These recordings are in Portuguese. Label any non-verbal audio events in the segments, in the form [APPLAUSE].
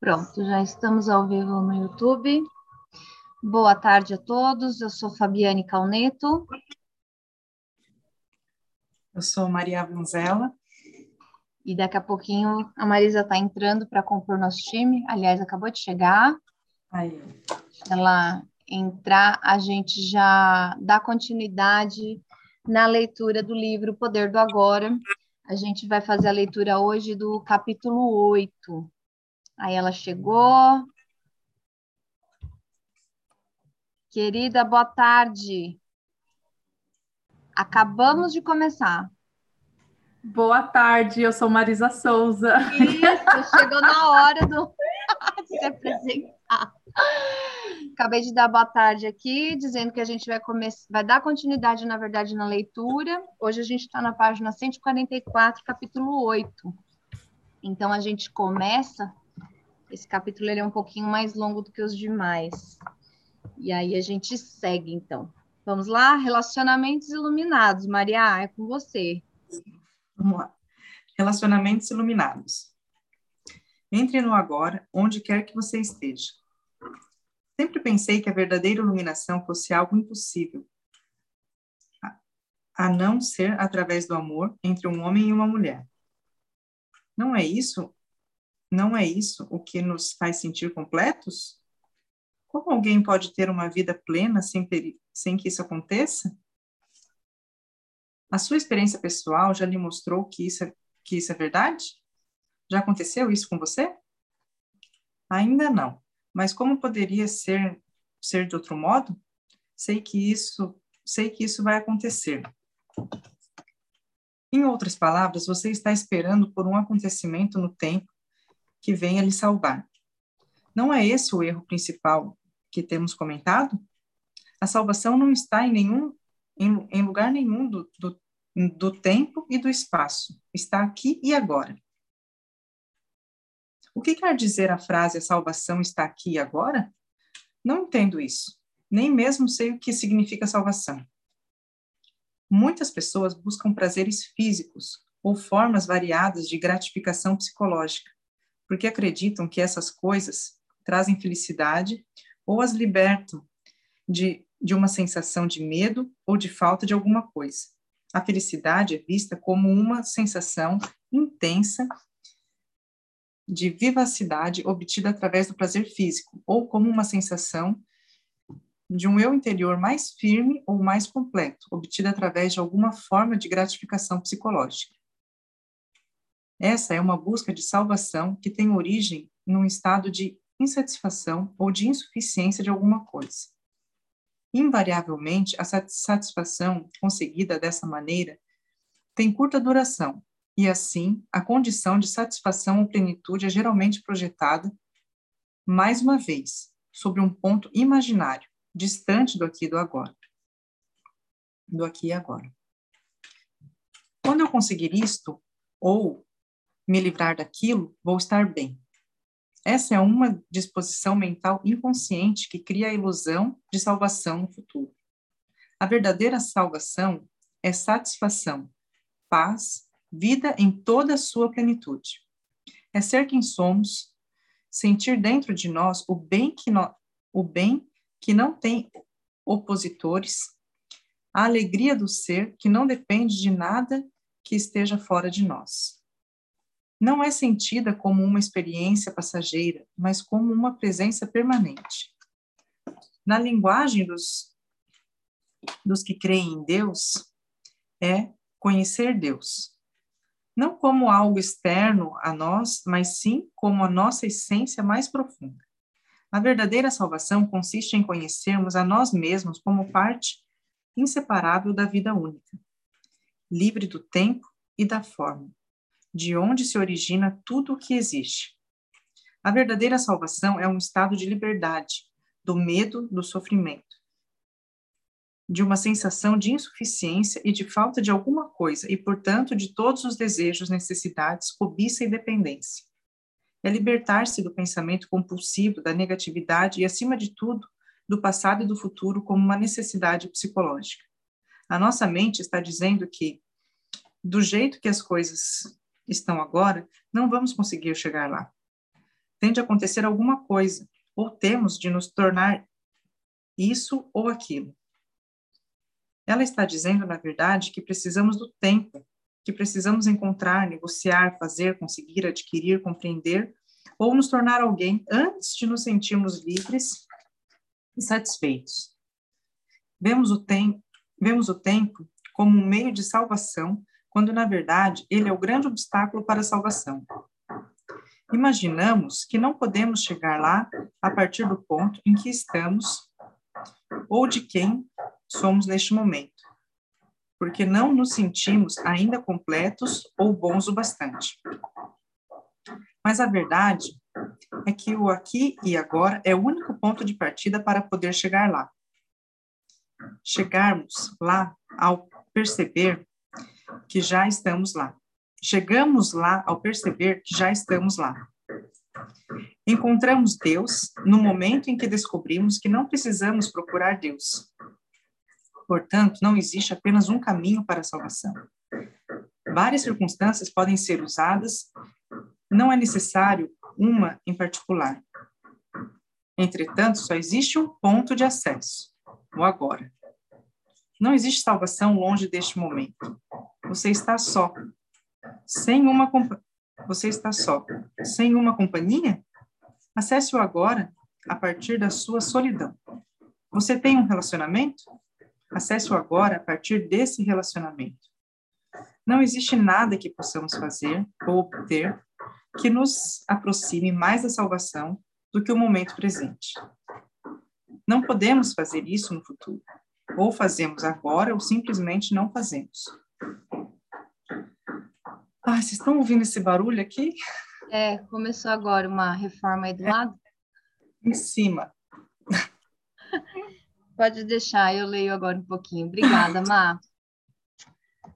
Pronto, já estamos ao vivo no YouTube. Boa tarde a todos. Eu sou Fabiane Calneto. Eu sou Maria Vanzella. E daqui a pouquinho a Marisa está entrando para compor nosso time. Aliás, acabou de chegar. Aí. Ela entrar, a gente já dá continuidade na leitura do livro Poder do Agora. A gente vai fazer a leitura hoje do capítulo 8. Aí ela chegou. Querida, boa tarde. Acabamos de começar. Boa tarde, eu sou Marisa Souza. Isso, chegou na hora do... [LAUGHS] de se apresentar. Acabei de dar boa tarde aqui, dizendo que a gente vai vai dar continuidade, na verdade, na leitura. Hoje a gente está na página 144, capítulo 8. Então a gente começa. Esse capítulo ele é um pouquinho mais longo do que os demais. E aí a gente segue, então. Vamos lá? Relacionamentos iluminados. Maria, é com você. Vamos lá. Relacionamentos iluminados. Entre no agora, onde quer que você esteja. Sempre pensei que a verdadeira iluminação fosse algo impossível, a não ser através do amor entre um homem e uma mulher. Não é isso? Não é isso o que nos faz sentir completos? Como alguém pode ter uma vida plena sem, sem que isso aconteça? A sua experiência pessoal já lhe mostrou que isso é, que isso é verdade? Já aconteceu isso com você? Ainda não. Mas como poderia ser ser de outro modo? Sei que isso, sei que isso vai acontecer. Em outras palavras, você está esperando por um acontecimento no tempo que venha lhe salvar. Não é esse o erro principal que temos comentado? A salvação não está em nenhum em, em lugar nenhum do, do, do tempo e do espaço. Está aqui e agora. O que quer dizer a frase a salvação está aqui e agora? Não entendo isso. Nem mesmo sei o que significa salvação. Muitas pessoas buscam prazeres físicos ou formas variadas de gratificação psicológica, porque acreditam que essas coisas trazem felicidade ou as libertam de, de uma sensação de medo ou de falta de alguma coisa. A felicidade é vista como uma sensação intensa de vivacidade obtida através do prazer físico, ou como uma sensação de um eu interior mais firme ou mais completo, obtida através de alguma forma de gratificação psicológica. Essa é uma busca de salvação que tem origem num estado de insatisfação ou de insuficiência de alguma coisa. Invariavelmente, a satisfação conseguida dessa maneira tem curta duração e assim a condição de satisfação ou plenitude é geralmente projetada, mais uma vez, sobre um ponto imaginário, distante do aqui e do agora. Do aqui e agora. Quando eu conseguir isto, ou me livrar daquilo, vou estar bem. Essa é uma disposição mental inconsciente que cria a ilusão de salvação no futuro. A verdadeira salvação é satisfação, paz vida em toda a sua plenitude. É ser quem somos, sentir dentro de nós o bem que, no, o bem que não tem opositores, a alegria do ser que não depende de nada que esteja fora de nós. Não é sentida como uma experiência passageira, mas como uma presença permanente. Na linguagem dos, dos que creem em Deus, é conhecer Deus não como algo externo a nós, mas sim como a nossa essência mais profunda. A verdadeira salvação consiste em conhecermos a nós mesmos como parte inseparável da vida única, livre do tempo e da forma, de onde se origina tudo o que existe. A verdadeira salvação é um estado de liberdade, do medo, do sofrimento, de uma sensação de insuficiência e de falta de alguma coisa, e, portanto, de todos os desejos, necessidades, cobiça e dependência. É libertar-se do pensamento compulsivo, da negatividade e, acima de tudo, do passado e do futuro como uma necessidade psicológica. A nossa mente está dizendo que, do jeito que as coisas estão agora, não vamos conseguir chegar lá. Tem de acontecer alguma coisa, ou temos de nos tornar isso ou aquilo. Ela está dizendo, na verdade, que precisamos do tempo, que precisamos encontrar, negociar, fazer, conseguir, adquirir, compreender ou nos tornar alguém antes de nos sentirmos livres e satisfeitos. Vemos o, tem vemos o tempo como um meio de salvação, quando na verdade ele é o grande obstáculo para a salvação. Imaginamos que não podemos chegar lá a partir do ponto em que estamos ou de quem somos neste momento, porque não nos sentimos ainda completos ou bons o bastante. Mas a verdade é que o aqui e agora é o único ponto de partida para poder chegar lá. Chegarmos lá ao perceber que já estamos lá. Chegamos lá ao perceber que já estamos lá. Encontramos Deus no momento em que descobrimos que não precisamos procurar Deus. Portanto, não existe apenas um caminho para a salvação. Várias circunstâncias podem ser usadas, não é necessário uma em particular. Entretanto, só existe um ponto de acesso, o agora. Não existe salvação longe deste momento. Você está só, sem uma você está só, sem uma companhia? Acesse o agora a partir da sua solidão. Você tem um relacionamento? Acesse o agora a partir desse relacionamento. Não existe nada que possamos fazer ou obter que nos aproxime mais da salvação do que o momento presente. Não podemos fazer isso no futuro. Ou fazemos agora ou simplesmente não fazemos. Ah, vocês estão ouvindo esse barulho aqui? É, começou agora uma reforma aí do é. lado. Em cima. Pode deixar, eu leio agora um pouquinho. Obrigada, Má.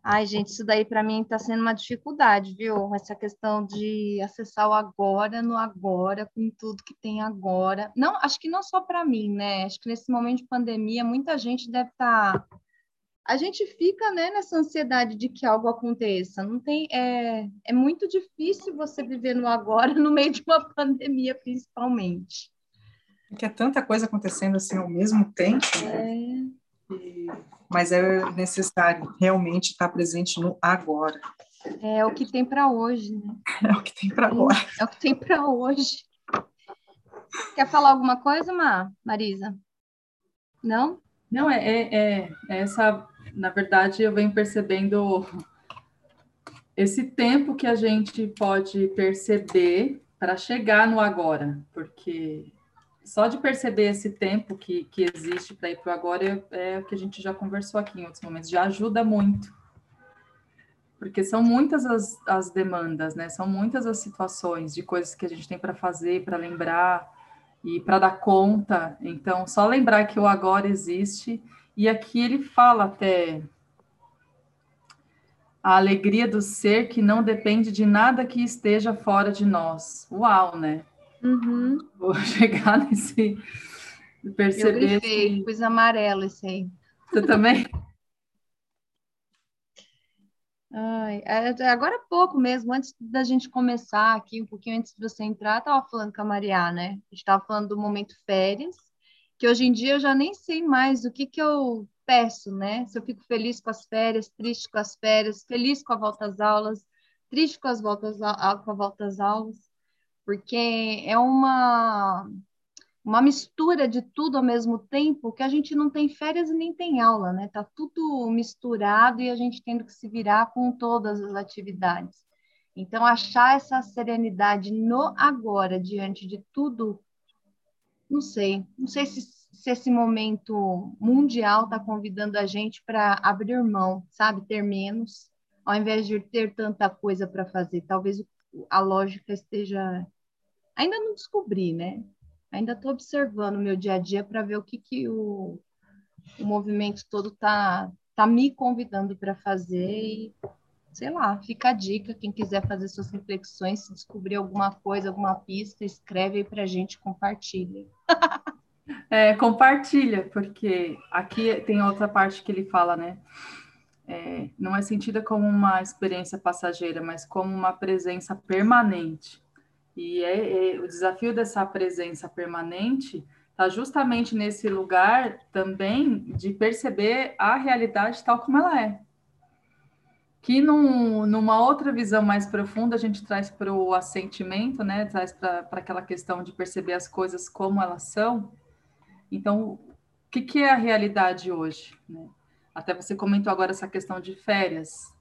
Ai, gente, isso daí para mim está sendo uma dificuldade, viu? Essa questão de acessar o agora no agora, com tudo que tem agora. Não, acho que não só para mim, né? Acho que nesse momento de pandemia, muita gente deve estar tá a gente fica né, nessa ansiedade de que algo aconteça. Não tem, é, é muito difícil você viver no agora, [LAUGHS] no meio de uma pandemia, principalmente. Porque é tanta coisa acontecendo assim ao mesmo tempo. É. E, mas é necessário realmente estar presente no agora. É o que tem para hoje, né? É o que tem para agora. É o que tem para hoje. Quer falar alguma coisa, Marisa? Não? Não, é, é, é, é essa na verdade, eu venho percebendo esse tempo que a gente pode perceber para chegar no agora, porque só de perceber esse tempo que, que existe para ir para o agora é, é o que a gente já conversou aqui em outros momentos, já ajuda muito. Porque são muitas as, as demandas, né? São muitas as situações de coisas que a gente tem para fazer, para lembrar e para dar conta. Então, só lembrar que o agora existe e aqui ele fala até a alegria do ser que não depende de nada que esteja fora de nós. Uau, né? Uhum. Vou [LAUGHS] chegar nesse. perceber. Eu grifei, esse... pus amarelo esse aí. Você também? [LAUGHS] Ai, é, agora há pouco mesmo, antes da gente começar aqui, um pouquinho antes de você entrar, estava falando com a Maria, né? A gente estava falando do momento férias, que hoje em dia eu já nem sei mais o que, que eu peço, né? Se eu fico feliz com as férias, triste com as férias, feliz com a volta às aulas, triste com as voltas a, com a volta às aulas, porque é uma uma mistura de tudo ao mesmo tempo que a gente não tem férias e nem tem aula, né? Tá tudo misturado e a gente tendo que se virar com todas as atividades. Então, achar essa serenidade no agora, diante de tudo não sei, não sei se, se esse momento mundial está convidando a gente para abrir mão, sabe, ter menos, ao invés de ter tanta coisa para fazer. Talvez a lógica esteja. Ainda não descobri, né? Ainda estou observando o meu dia a dia para ver o que, que o, o movimento todo está tá me convidando para fazer e sei lá, fica a dica, quem quiser fazer suas reflexões, se descobrir alguma coisa, alguma pista, escreve aí para a gente, compartilha. [LAUGHS] É, compartilha, porque aqui tem outra parte que ele fala, né? É, não é sentida como uma experiência passageira, mas como uma presença permanente. E é, é o desafio dessa presença permanente está justamente nesse lugar também de perceber a realidade tal como ela é. Que num, numa outra visão mais profunda a gente traz para o assentimento, né? Traz para aquela questão de perceber as coisas como elas são. Então, o que, que é a realidade hoje? Né? Até você comentou agora essa questão de férias.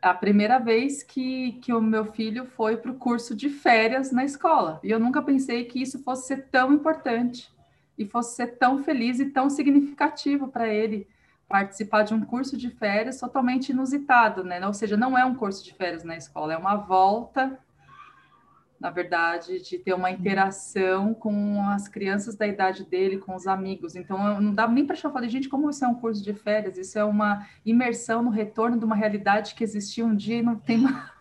A primeira vez que, que o meu filho foi para o curso de férias na escola. E eu nunca pensei que isso fosse ser tão importante e fosse ser tão feliz e tão significativo para ele participar de um curso de férias totalmente inusitado, né? Ou seja, não é um curso de férias na escola, é uma volta na verdade, de ter uma interação com as crianças da idade dele, com os amigos. Então, não dá nem para chamar, falei, gente, como isso é um curso de férias? Isso é uma imersão no retorno de uma realidade que existia um dia e não tem mais.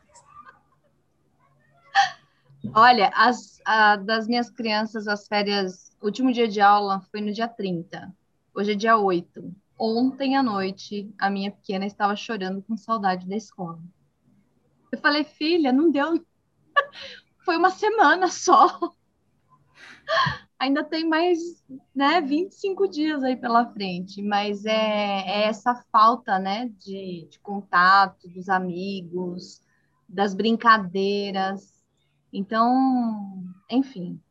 [LAUGHS] Olha, as, a, das minhas crianças, as férias, o último dia de aula foi no dia 30. Hoje é dia 8. Ontem à noite, a minha pequena estava chorando com saudade da escola. Eu falei, filha, não deu [LAUGHS] foi uma semana só. [LAUGHS] Ainda tem mais, né, 25 dias aí pela frente, mas é, é essa falta, né, de, de contato dos amigos, das brincadeiras. Então, enfim,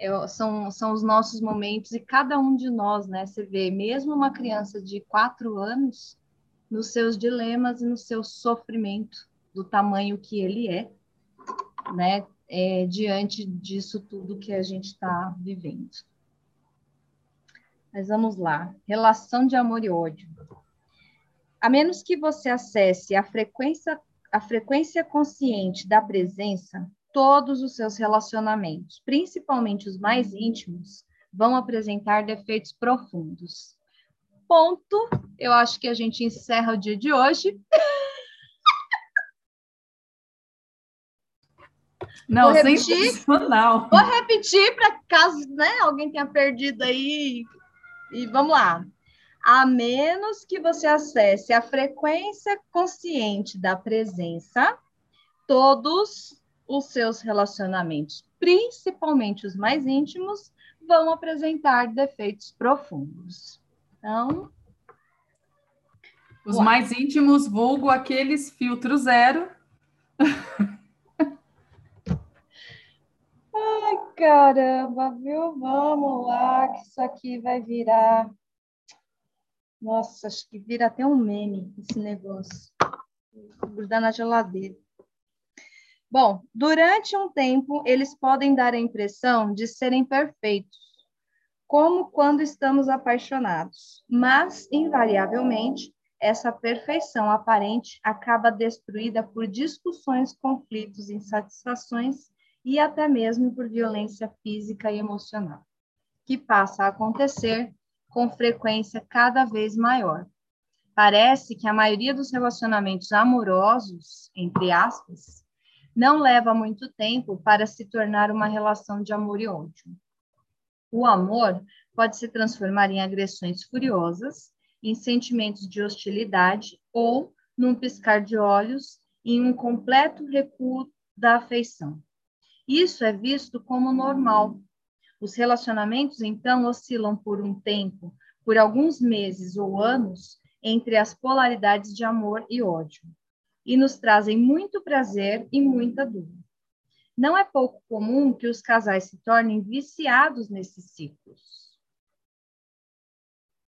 eu, são, são os nossos momentos e cada um de nós, né, você vê, mesmo uma criança de quatro anos, nos seus dilemas e no seu sofrimento, do tamanho que ele é, né, é, diante disso tudo que a gente está vivendo. Mas vamos lá. Relação de amor e ódio. A menos que você acesse a frequência, a frequência consciente da presença, todos os seus relacionamentos, principalmente os mais íntimos, vão apresentar defeitos profundos. Ponto. Eu acho que a gente encerra o dia de hoje. [LAUGHS] Não, vou repetir, sensacional. Vou repetir para caso né, alguém tenha perdido aí. E vamos lá. A menos que você acesse a frequência consciente da presença, todos os seus relacionamentos, principalmente os mais íntimos, vão apresentar defeitos profundos. Então. Os mais íntimos, vulgo aqueles filtro zero. [LAUGHS] Ai, caramba, viu? Vamos lá, que isso aqui vai virar. Nossa, acho que vira até um meme esse negócio. Vou grudar na geladeira. Bom, durante um tempo, eles podem dar a impressão de serem perfeitos, como quando estamos apaixonados, mas, invariavelmente, essa perfeição aparente acaba destruída por discussões, conflitos, insatisfações e até mesmo por violência física e emocional, que passa a acontecer com frequência cada vez maior. Parece que a maioria dos relacionamentos amorosos, entre aspas, não leva muito tempo para se tornar uma relação de amor e ódio. O amor pode se transformar em agressões furiosas, em sentimentos de hostilidade ou, num piscar de olhos, em um completo recuo da afeição. Isso é visto como normal. Os relacionamentos, então, oscilam por um tempo, por alguns meses ou anos, entre as polaridades de amor e ódio, e nos trazem muito prazer e muita dor. Não é pouco comum que os casais se tornem viciados nesses ciclos.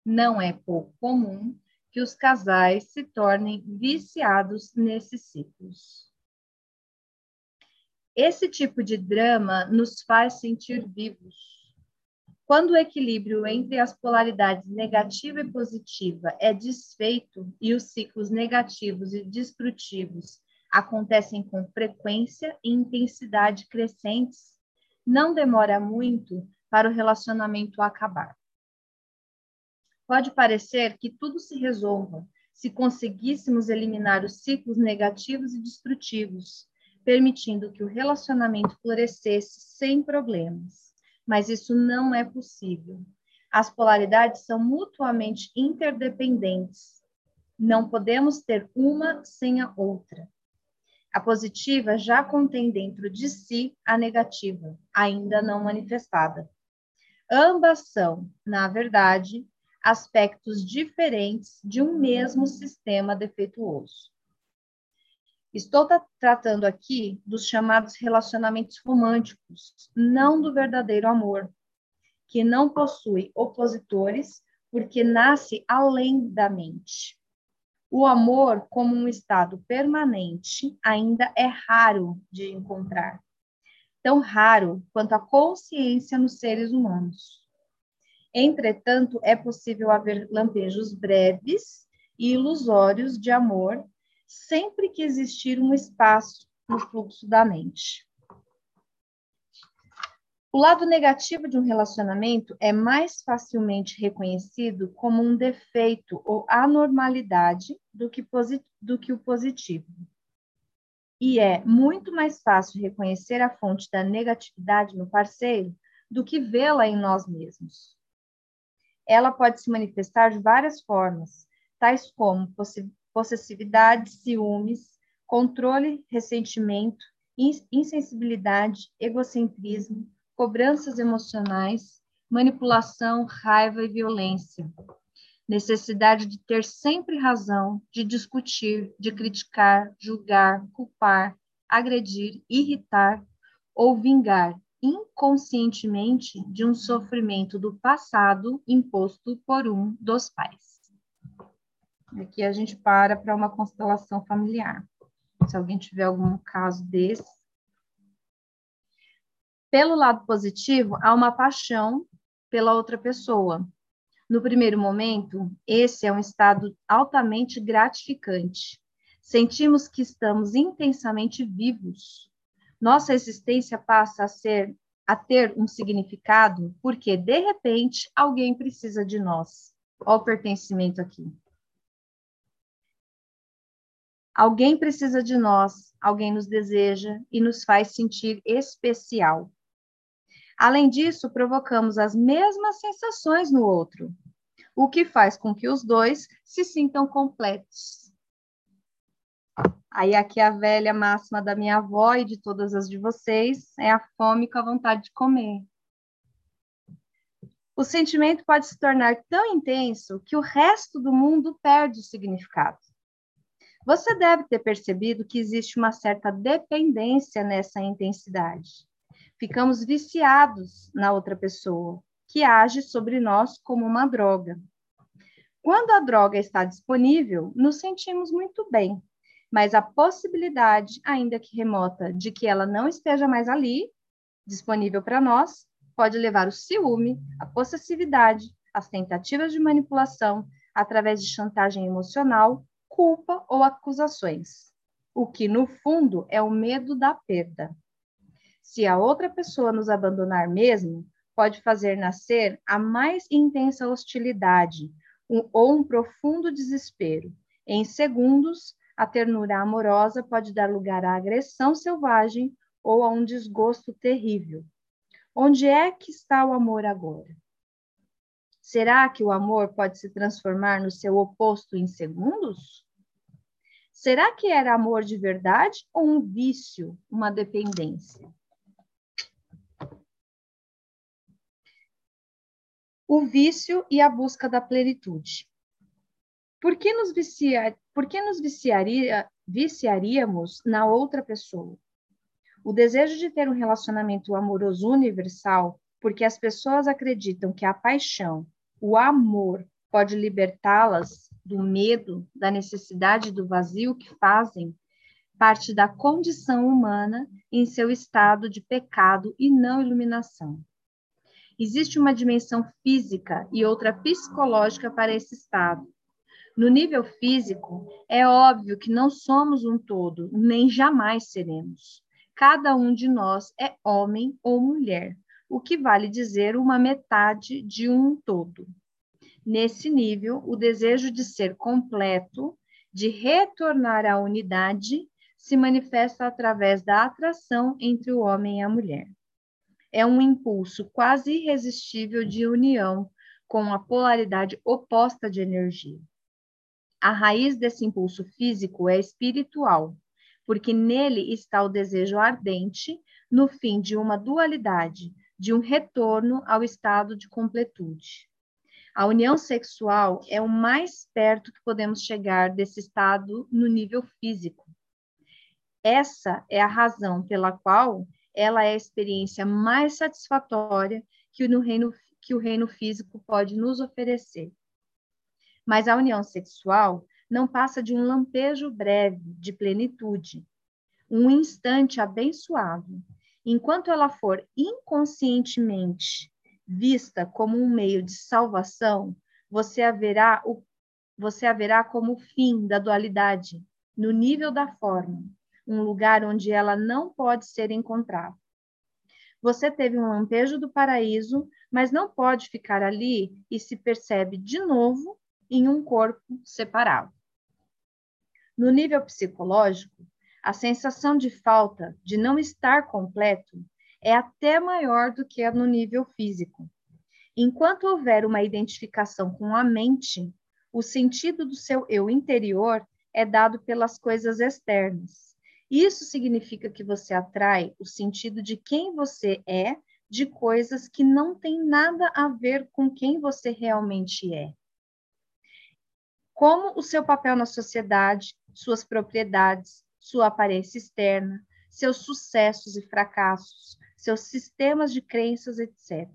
Não é pouco comum que os casais se tornem viciados nesses ciclos. Esse tipo de drama nos faz sentir vivos. Quando o equilíbrio entre as polaridades negativa e positiva é desfeito e os ciclos negativos e destrutivos acontecem com frequência e intensidade crescentes, não demora muito para o relacionamento acabar. Pode parecer que tudo se resolva se conseguíssemos eliminar os ciclos negativos e destrutivos, permitindo que o relacionamento florescesse sem problemas. Mas isso não é possível. As polaridades são mutuamente interdependentes. Não podemos ter uma sem a outra. A positiva já contém dentro de si a negativa, ainda não manifestada. Ambas são, na verdade, aspectos diferentes de um mesmo sistema defeituoso. Estou tratando aqui dos chamados relacionamentos românticos, não do verdadeiro amor, que não possui opositores porque nasce além da mente. O amor, como um estado permanente, ainda é raro de encontrar. Tão raro quanto a consciência nos seres humanos. Entretanto, é possível haver lampejos breves e ilusórios de amor sempre que existir um espaço no fluxo da mente. O lado negativo de um relacionamento é mais facilmente reconhecido como um defeito ou anormalidade do que, do que o positivo. E é muito mais fácil reconhecer a fonte da negatividade no parceiro do que vê-la em nós mesmos. Ela pode se manifestar de várias formas, tais como possessividade, ciúmes, controle, ressentimento, insensibilidade, egocentrismo, cobranças emocionais, manipulação, raiva e violência. Necessidade de ter sempre razão, de discutir, de criticar, julgar, culpar, agredir, irritar ou vingar inconscientemente de um sofrimento do passado imposto por um dos pais. Aqui a gente para para uma constelação familiar. Se alguém tiver algum caso desse, pelo lado positivo, há uma paixão pela outra pessoa. No primeiro momento, esse é um estado altamente gratificante. Sentimos que estamos intensamente vivos. Nossa existência passa a ser a ter um significado porque de repente alguém precisa de nós. Olha o pertencimento aqui. Alguém precisa de nós, alguém nos deseja e nos faz sentir especial. Além disso, provocamos as mesmas sensações no outro, o que faz com que os dois se sintam completos. Aí aqui a velha máxima da minha avó e de todas as de vocês é a fome com a vontade de comer. O sentimento pode se tornar tão intenso que o resto do mundo perde o significado. Você deve ter percebido que existe uma certa dependência nessa intensidade ficamos viciados na outra pessoa, que age sobre nós como uma droga. Quando a droga está disponível, nos sentimos muito bem, mas a possibilidade, ainda que remota, de que ela não esteja mais ali, disponível para nós, pode levar o ciúme, a possessividade, as tentativas de manipulação através de chantagem emocional, culpa ou acusações. O que, no fundo, é o medo da perda. Se a outra pessoa nos abandonar mesmo, pode fazer nascer a mais intensa hostilidade um, ou um profundo desespero. Em segundos, a ternura amorosa pode dar lugar à agressão selvagem ou a um desgosto terrível. Onde é que está o amor agora? Será que o amor pode se transformar no seu oposto em segundos? Será que era amor de verdade ou um vício, uma dependência? o vício e a busca da plenitude. Por que nos, por que nos viciaria, viciaríamos na outra pessoa? O desejo de ter um relacionamento amoroso universal, porque as pessoas acreditam que a paixão, o amor, pode libertá-las do medo, da necessidade do vazio que fazem parte da condição humana em seu estado de pecado e não iluminação. Existe uma dimensão física e outra psicológica para esse estado. No nível físico, é óbvio que não somos um todo, nem jamais seremos. Cada um de nós é homem ou mulher, o que vale dizer uma metade de um todo. Nesse nível, o desejo de ser completo, de retornar à unidade, se manifesta através da atração entre o homem e a mulher é um impulso quase irresistível de união com a polaridade oposta de energia. A raiz desse impulso físico é espiritual, porque nele está o desejo ardente no fim de uma dualidade, de um retorno ao estado de completude. A união sexual é o mais perto que podemos chegar desse estado no nível físico. Essa é a razão pela qual ela é a experiência mais satisfatória que, no reino, que o reino físico pode nos oferecer. Mas a união sexual não passa de um lampejo breve de plenitude, um instante abençoado. Enquanto ela for inconscientemente vista como um meio de salvação, você haverá o você haverá como fim da dualidade, no nível da forma, um lugar onde ela não pode ser encontrada. Você teve um lampejo do paraíso, mas não pode ficar ali e se percebe de novo em um corpo separado. No nível psicológico, a sensação de falta, de não estar completo, é até maior do que a no nível físico. Enquanto houver uma identificação com a mente, o sentido do seu eu interior é dado pelas coisas externas. Isso significa que você atrai o sentido de quem você é de coisas que não têm nada a ver com quem você realmente é como o seu papel na sociedade, suas propriedades, sua aparência externa, seus sucessos e fracassos, seus sistemas de crenças, etc.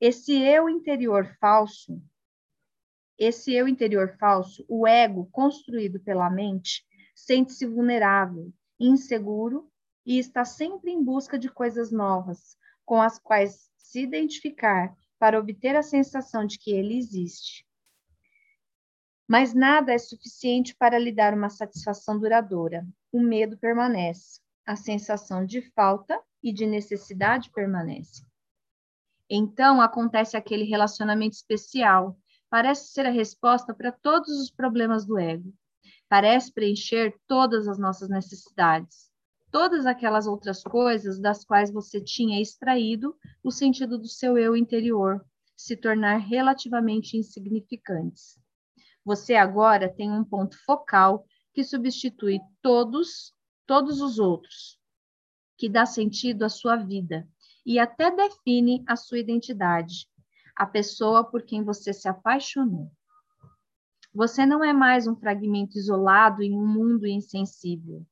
Esse eu interior falso, esse eu interior falso, o ego construído pela mente, sente-se vulnerável, inseguro e está sempre em busca de coisas novas, com as quais se identificar para obter a sensação de que ele existe. Mas nada é suficiente para lhe dar uma satisfação duradoura. O medo permanece, a sensação de falta e de necessidade permanece. Então acontece aquele relacionamento especial. Parece ser a resposta para todos os problemas do ego. Parece preencher todas as nossas necessidades, todas aquelas outras coisas das quais você tinha extraído o sentido do seu eu interior, se tornar relativamente insignificantes. Você agora tem um ponto focal que substitui todos, todos os outros, que dá sentido à sua vida e até define a sua identidade, a pessoa por quem você se apaixonou. Você não é mais um fragmento isolado em um mundo insensível.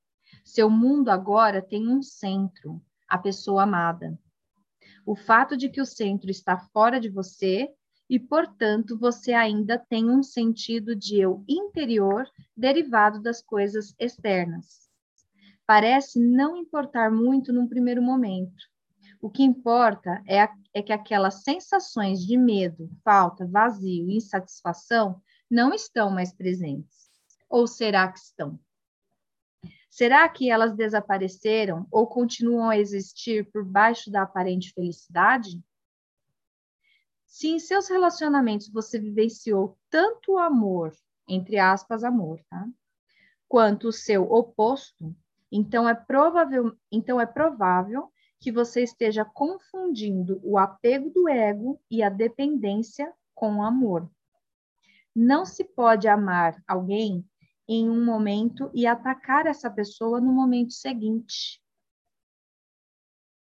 Seu mundo agora tem um centro, a pessoa amada. O fato de que o centro está fora de você e, portanto, você ainda tem um sentido de eu interior derivado das coisas externas. Parece não importar muito num primeiro momento. O que importa é, a, é que aquelas sensações de medo, falta, vazio e insatisfação não estão mais presentes. Ou será que estão? Será que elas desapareceram ou continuam a existir por baixo da aparente felicidade? Se em seus relacionamentos você vivenciou tanto o amor, entre aspas, amor, tá? Quanto o seu oposto, então é provável, então é provável que você esteja confundindo o apego do ego e a dependência com o amor. Não se pode amar alguém em um momento e atacar essa pessoa no momento seguinte.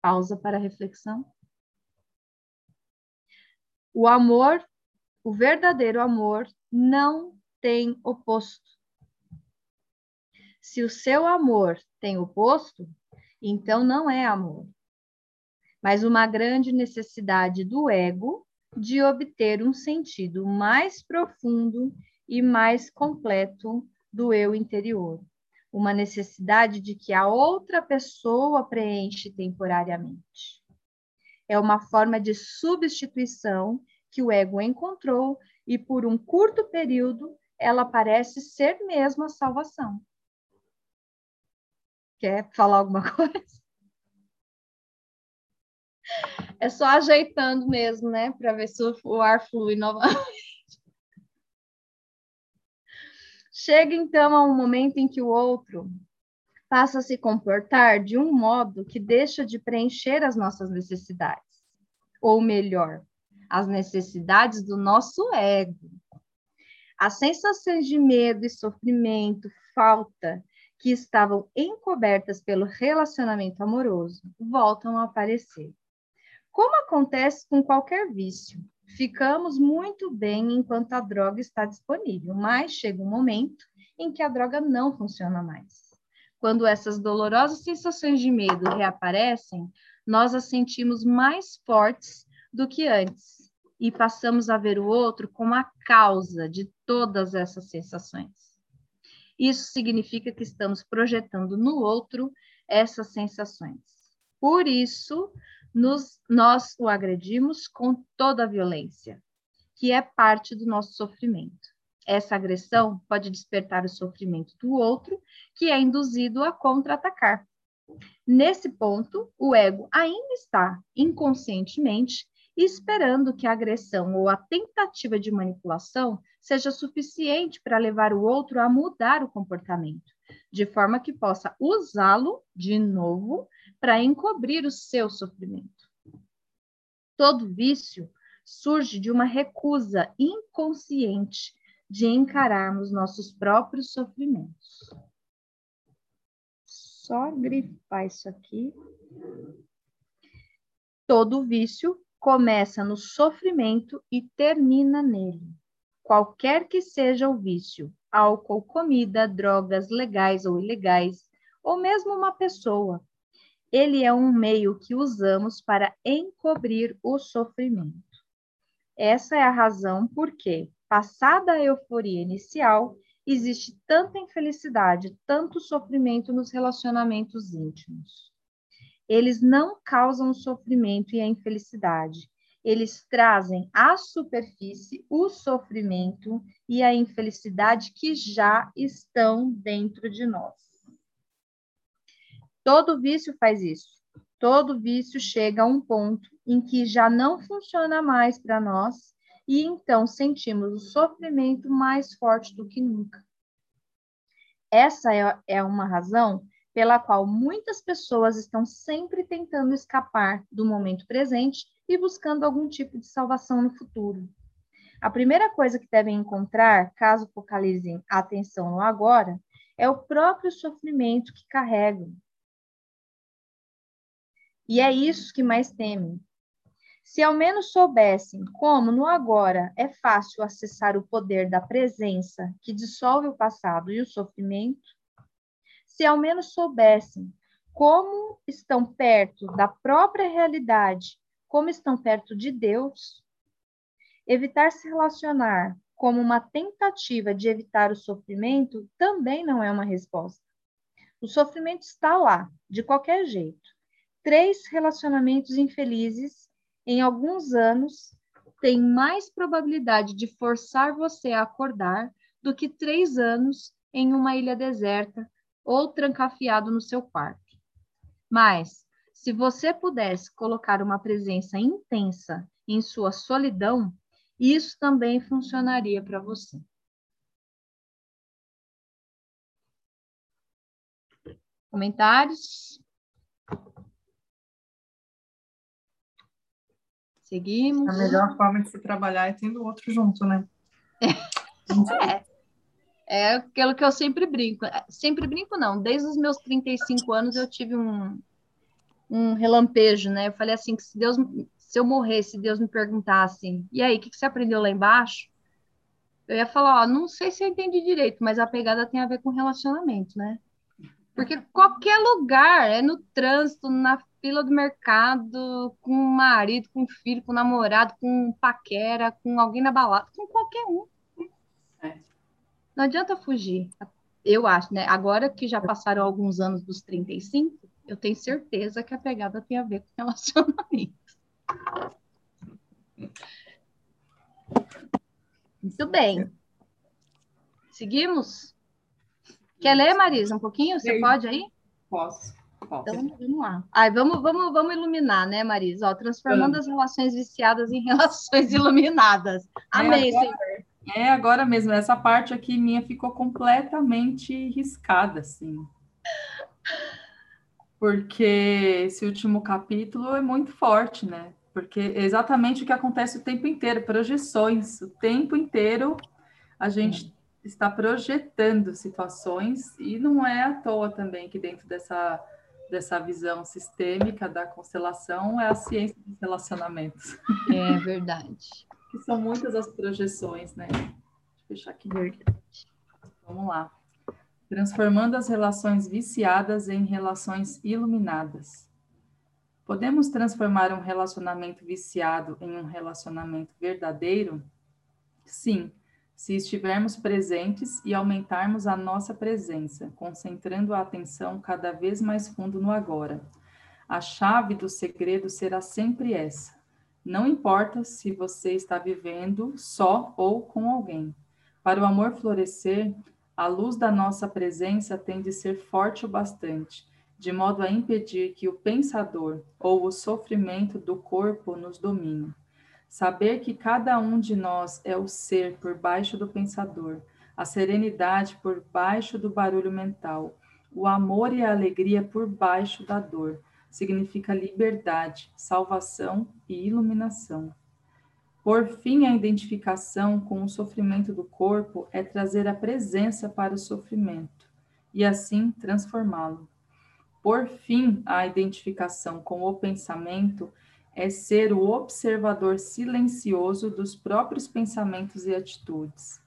Pausa para reflexão. O amor, o verdadeiro amor, não tem oposto. Se o seu amor tem oposto, então não é amor, mas uma grande necessidade do ego de obter um sentido mais profundo e mais completo do eu interior. Uma necessidade de que a outra pessoa preenche temporariamente é uma forma de substituição que o ego encontrou e por um curto período ela parece ser mesmo a salvação. Quer falar alguma [LAUGHS] coisa? É só ajeitando mesmo, né, para ver se o ar flui novamente. Chega então a um momento em que o outro passa a se comportar de um modo que deixa de preencher as nossas necessidades. Ou melhor, as necessidades do nosso ego. As sensações de medo e sofrimento, falta, que estavam encobertas pelo relacionamento amoroso, voltam a aparecer. Como acontece com qualquer vício, ficamos muito bem enquanto a droga está disponível, mas chega um momento em que a droga não funciona mais. Quando essas dolorosas sensações de medo reaparecem, nós as sentimos mais fortes do que antes e passamos a ver o outro como a causa de todas essas sensações. Isso significa que estamos projetando no outro essas sensações. Por isso, nos, nós o agredimos com toda a violência, que é parte do nosso sofrimento. Essa agressão pode despertar o sofrimento do outro, que é induzido a contra-atacar. Nesse ponto, o ego ainda está inconscientemente esperando que a agressão ou a tentativa de manipulação seja suficiente para levar o outro a mudar o comportamento, de forma que possa usá-lo de novo para encobrir o seu sofrimento. Todo vício surge de uma recusa inconsciente de encararmos nossos próprios sofrimentos. Só grifar isso aqui. Todo vício começa no sofrimento e termina nele. Qualquer que seja o vício, álcool, comida, drogas legais ou ilegais, ou mesmo uma pessoa, ele é um meio que usamos para encobrir o sofrimento. Essa é a razão por que, Passada a euforia inicial, existe tanta infelicidade, tanto sofrimento nos relacionamentos íntimos. Eles não causam o sofrimento e a infelicidade. Eles trazem à superfície o sofrimento e a infelicidade que já estão dentro de nós. Todo vício faz isso. Todo vício chega a um ponto em que já não funciona mais para nós e então sentimos o sofrimento mais forte do que nunca. Essa é, é uma razão pela qual muitas pessoas estão sempre tentando escapar do momento presente e buscando algum tipo de salvação no futuro. A primeira coisa que devem encontrar, caso focalizem a atenção no agora, é o próprio sofrimento que carregam. E é isso que mais temem, se ao menos soubessem como, no agora, é fácil acessar o poder da presença que dissolve o passado e o sofrimento, se ao menos soubessem como estão perto da própria realidade, como estão perto de Deus, evitar se relacionar como uma tentativa de evitar o sofrimento também não é uma resposta. O sofrimento está lá, de qualquer jeito. Três relacionamentos infelizes em alguns anos, tem mais probabilidade de forçar você a acordar do que três anos em uma ilha deserta ou trancafiado no seu quarto. Mas, se você pudesse colocar uma presença intensa em sua solidão, isso também funcionaria para você. Comentários? Seguimos. A melhor forma de se trabalhar é tendo o outro junto, né? [LAUGHS] É. É aquilo que eu sempre brinco. É, sempre brinco, não. Desde os meus 35 anos eu tive um, um relampejo, né? Eu falei assim, que se Deus, se eu morresse, Deus me perguntasse, e aí, o que, que você aprendeu lá embaixo? Eu ia falar, ó, não sei se eu entendi direito, mas a pegada tem a ver com relacionamento, né? Porque qualquer lugar, é no trânsito, na fila do mercado, com o marido, com o filho, com o namorado, com paquera, com alguém na balada, com qualquer um. É. Não adianta fugir. Eu acho, né? Agora que já passaram alguns anos dos 35, eu tenho certeza que a pegada tem a ver com relacionamento. Muito bem. Seguimos? Quer ler, Marisa, um pouquinho? Você pode aí? Posso. Então, vamos lá. Ai, vamos, vamos, vamos iluminar, né, Marisa? Ó, transformando Sim. as relações viciadas em [LAUGHS] relações iluminadas. Amém, é agora. É, agora mesmo. Essa parte aqui minha ficou completamente riscada, assim. Porque esse último capítulo é muito forte, né? Porque é exatamente o que acontece o tempo inteiro, projeções, o tempo inteiro a gente está projetando situações e não é à toa também que dentro dessa dessa visão sistêmica da constelação é a ciência dos relacionamentos. É verdade. [LAUGHS] que são muitas as projeções, né? Deixa eu fechar aqui. Verdade. Vamos lá. Transformando as relações viciadas em relações iluminadas. Podemos transformar um relacionamento viciado em um relacionamento verdadeiro? Sim, se estivermos presentes e aumentarmos a nossa presença, concentrando a atenção cada vez mais fundo no agora. A chave do segredo será sempre essa. Não importa se você está vivendo só ou com alguém. Para o amor florescer, a luz da nossa presença tem de ser forte o bastante, de modo a impedir que o pensador ou o sofrimento do corpo nos domine. Saber que cada um de nós é o ser por baixo do pensador, a serenidade por baixo do barulho mental, o amor e a alegria por baixo da dor, significa liberdade, salvação e iluminação. Por fim, a identificação com o sofrimento do corpo é trazer a presença para o sofrimento e assim transformá-lo. Por fim, a identificação com o pensamento é ser o observador silencioso dos próprios pensamentos e atitudes,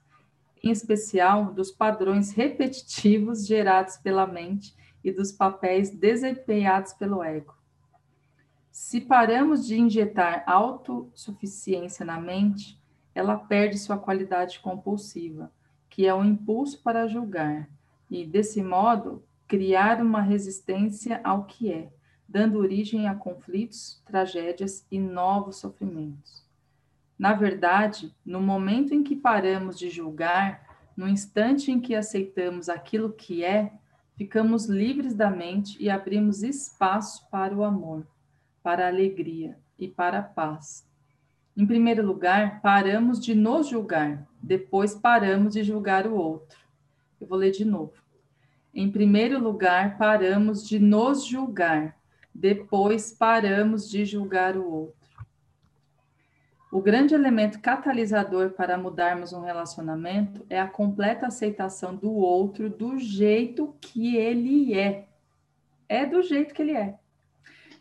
em especial dos padrões repetitivos gerados pela mente e dos papéis desempenhados pelo ego. Se paramos de injetar autossuficiência na mente, ela perde sua qualidade compulsiva, que é o impulso para julgar, e, desse modo, criar uma resistência ao que é dando origem a conflitos, tragédias e novos sofrimentos. Na verdade, no momento em que paramos de julgar, no instante em que aceitamos aquilo que é, ficamos livres da mente e abrimos espaço para o amor, para a alegria e para a paz. Em primeiro lugar, paramos de nos julgar, depois paramos de julgar o outro. Eu vou ler de novo. Em primeiro lugar, paramos de nos julgar, depois paramos de julgar o outro. O grande elemento catalisador para mudarmos um relacionamento é a completa aceitação do outro do jeito que ele é. É do jeito que ele é,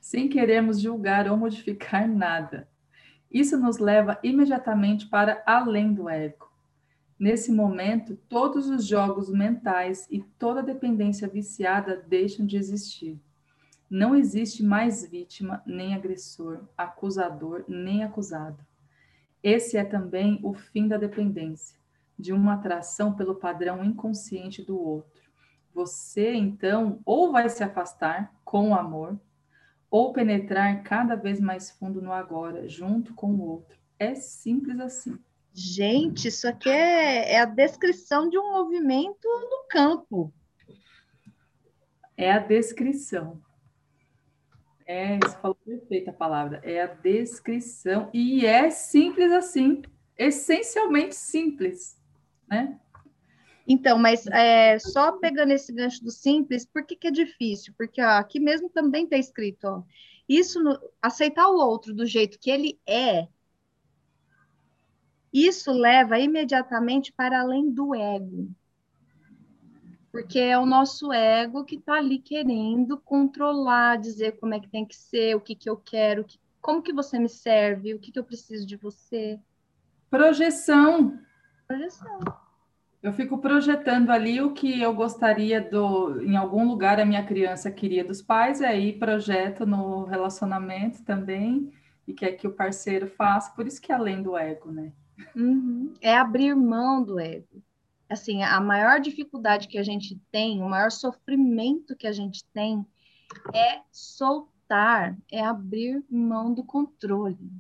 sem querermos julgar ou modificar nada. Isso nos leva imediatamente para além do ego. Nesse momento, todos os jogos mentais e toda dependência viciada deixam de existir. Não existe mais vítima, nem agressor, acusador, nem acusado. Esse é também o fim da dependência, de uma atração pelo padrão inconsciente do outro. Você, então, ou vai se afastar com o amor, ou penetrar cada vez mais fundo no agora, junto com o outro. É simples assim. Gente, isso aqui é, é a descrição de um movimento no campo. É a descrição. É, você falou perfeita a palavra. É a descrição. E é simples assim. Essencialmente simples, né? Então, mas é, só pegando esse gancho do simples, por que, que é difícil? Porque ó, aqui mesmo também está escrito, ó, isso no, aceitar o outro do jeito que ele é, isso leva imediatamente para além do ego porque é o nosso ego que está ali querendo controlar, dizer como é que tem que ser, o que, que eu quero, que, como que você me serve, o que, que eu preciso de você. Projeção. Projeção. Eu fico projetando ali o que eu gostaria do, em algum lugar a minha criança queria dos pais, e aí projeto no relacionamento também e quer que o parceiro faça. Por isso que é além do ego, né? Uhum. É abrir mão do ego assim, a maior dificuldade que a gente tem, o maior sofrimento que a gente tem é soltar, é abrir mão do controle.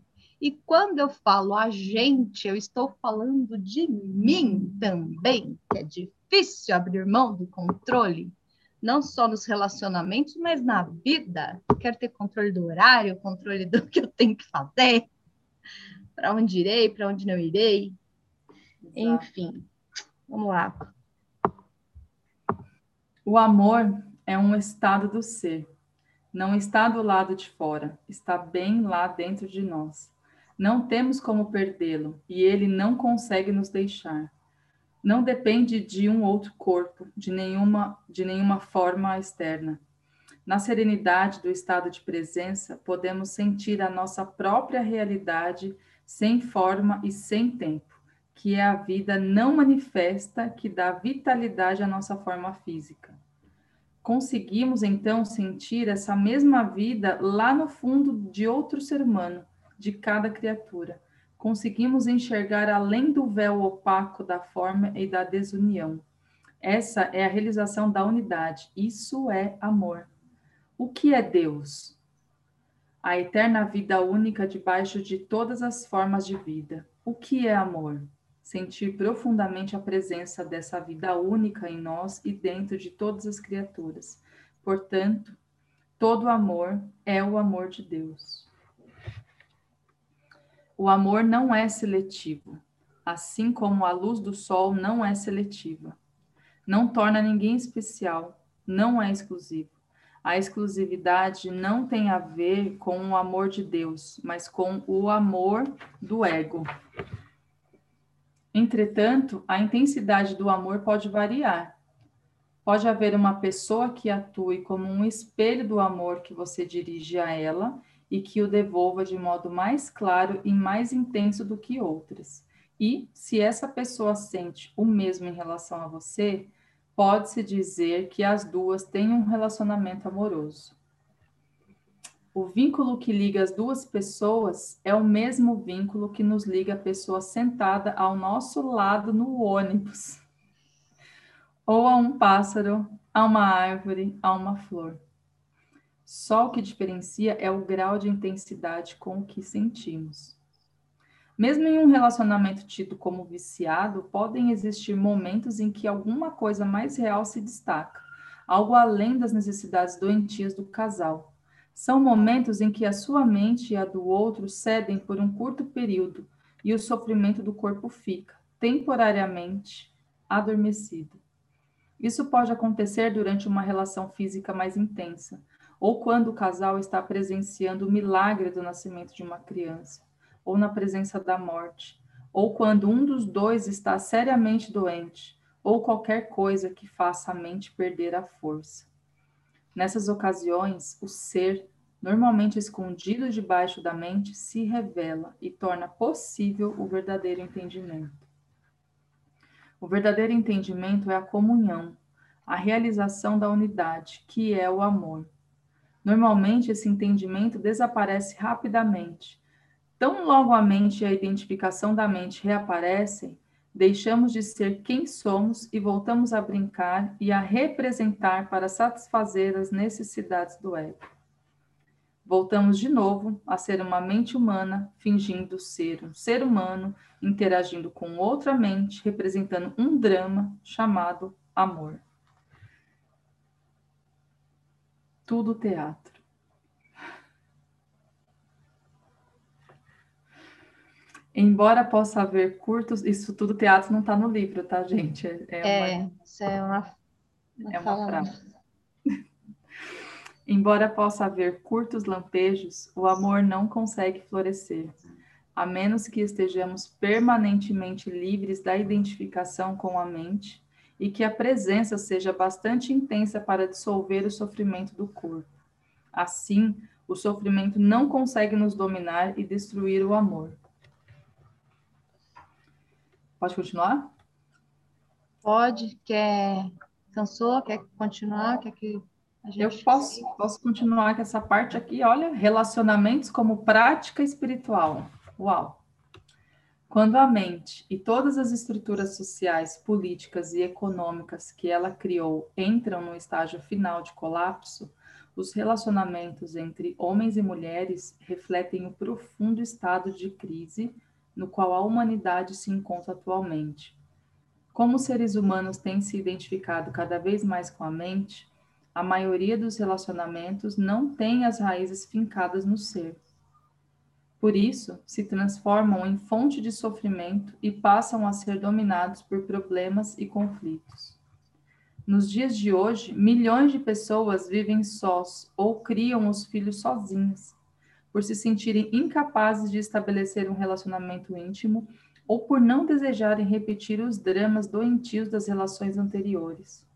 E quando eu falo a gente, eu estou falando de mim também, que é difícil abrir mão do controle, não só nos relacionamentos, mas na vida. Eu quero ter controle do horário, controle do que eu tenho que fazer, para onde irei, para onde não irei. Exato. Enfim, Vamos lá. O amor é um estado do ser. Não está do lado de fora, está bem lá dentro de nós. Não temos como perdê-lo e ele não consegue nos deixar. não depende de um outro corpo, de nenhuma, de nenhuma forma externa. Na serenidade do estado de presença, podemos sentir a nossa própria realidade sem forma e sem tempo, que é a vida não manifesta que dá vitalidade à nossa forma física. Conseguimos então sentir essa mesma vida lá no fundo de outro ser humano, de cada criatura conseguimos enxergar além do véu opaco da forma e da desunião. Essa é a realização da unidade. Isso é amor. O que é Deus? A eterna vida única debaixo de todas as formas de vida. O que é amor? Sentir profundamente a presença dessa vida única em nós e dentro de todas as criaturas. Portanto, todo amor é o amor de Deus. O amor não é seletivo, assim como a luz do sol não é seletiva. Não torna ninguém especial, não é exclusivo. A exclusividade não tem a ver com o amor de Deus, mas com o amor do ego. Entretanto, a intensidade do amor pode variar. Pode haver uma pessoa que atue como um espelho do amor que você dirige a ela e que o devolva de modo mais claro e mais intenso do que outras. E, se essa pessoa sente o mesmo em relação a você, pode-se dizer que as duas têm um relacionamento amoroso. O vínculo que liga as duas pessoas é o mesmo vínculo que nos liga a pessoa sentada ao nosso lado no ônibus, ou a um pássaro, a uma árvore, a uma flor. Só o que diferencia é o grau de intensidade com que sentimos. Mesmo em um relacionamento tido como viciado, podem existir momentos em que alguma coisa mais real se destaca, algo além das necessidades doentias do casal. São momentos em que a sua mente e a do outro cedem por um curto período e o sofrimento do corpo fica, temporariamente, adormecido. Isso pode acontecer durante uma relação física mais intensa, ou quando o casal está presenciando o milagre do nascimento de uma criança, ou na presença da morte, ou quando um dos dois está seriamente doente, ou qualquer coisa que faça a mente perder a força. Nessas ocasiões, o ser, normalmente escondido debaixo da mente, se revela e torna possível o verdadeiro entendimento. O verdadeiro entendimento é a comunhão, a realização da unidade, que é o amor. Normalmente, esse entendimento desaparece rapidamente. Tão logo a mente e a identificação da mente reaparecem, deixamos de ser quem somos e voltamos a brincar e a representar para satisfazer as necessidades do ego. Voltamos de novo a ser uma mente humana, fingindo ser um ser humano, interagindo com outra mente, representando um drama chamado amor. tudo teatro. Embora possa haver curtos, isso tudo teatro não está no livro, tá, gente? É, é, uma, isso é uma, uma é uma frase. [LAUGHS] Embora possa haver curtos lampejos, o amor não consegue florescer, a menos que estejamos permanentemente livres da identificação com a mente e que a presença seja bastante intensa para dissolver o sofrimento do corpo. Assim, o sofrimento não consegue nos dominar e destruir o amor. Pode continuar? Pode. Quer. Cansou? Quer continuar? Quer que a gente. Eu posso, posso continuar com essa parte aqui. Olha, relacionamentos como prática espiritual. Uau! Quando a mente e todas as estruturas sociais, políticas e econômicas que ela criou entram no estágio final de colapso, os relacionamentos entre homens e mulheres refletem o profundo estado de crise no qual a humanidade se encontra atualmente. Como os seres humanos têm se identificado cada vez mais com a mente, a maioria dos relacionamentos não tem as raízes fincadas no ser por isso, se transformam em fonte de sofrimento e passam a ser dominados por problemas e conflitos. Nos dias de hoje, milhões de pessoas vivem sós ou criam os filhos sozinhas, por se sentirem incapazes de estabelecer um relacionamento íntimo ou por não desejarem repetir os dramas doentios das relações anteriores.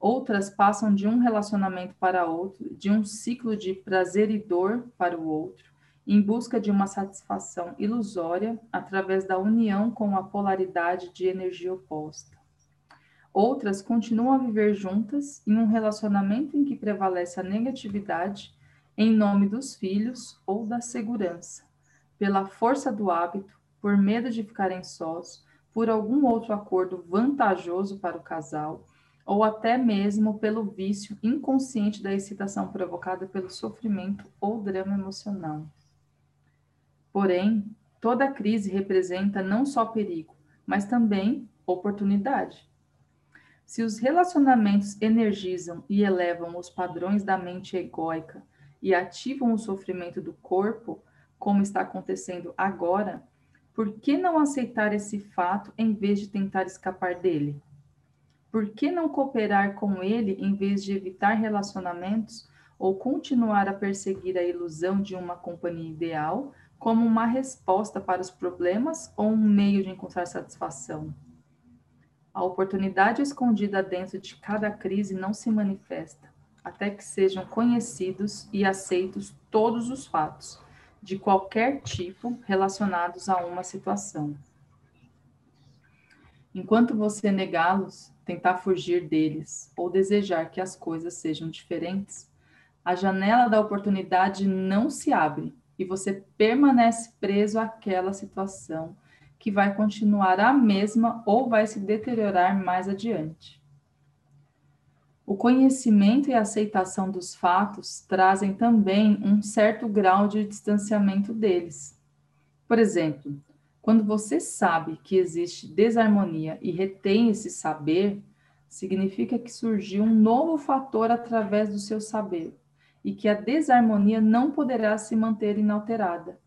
Outras passam de um relacionamento para outro, de um ciclo de prazer e dor para o outro, em busca de uma satisfação ilusória através da união com a polaridade de energia oposta. Outras continuam a viver juntas em um relacionamento em que prevalece a negatividade em nome dos filhos ou da segurança, pela força do hábito, por medo de ficarem sós, por algum outro acordo vantajoso para o casal, ou até mesmo pelo vício inconsciente da excitação provocada pelo sofrimento ou drama emocional. Porém, toda crise representa não só perigo, mas também oportunidade. Se os relacionamentos energizam e elevam os padrões da mente egóica e ativam o sofrimento do corpo, como está acontecendo agora, por que não aceitar esse fato em vez de tentar escapar dele? Por que não cooperar com ele em vez de evitar relacionamentos ou continuar a perseguir a ilusão de uma companhia ideal como uma resposta para os problemas ou um meio de encontrar satisfação. A oportunidade escondida dentro de cada crise não se manifesta, até que sejam conhecidos e aceitos todos os fatos, de qualquer tipo, relacionados a uma situação. Enquanto você negá-los, tentar fugir deles ou desejar que as coisas sejam diferentes, a janela da oportunidade não se abre e você permanece preso àquela situação que vai continuar a mesma ou vai se deteriorar mais adiante. O conhecimento e a aceitação dos fatos trazem também um certo grau de distanciamento deles. Por exemplo, quando você sabe que existe desarmonia e retém esse saber, significa que surgiu um novo fator através do seu saber, e que a desarmonia não poderá se manter inalterada.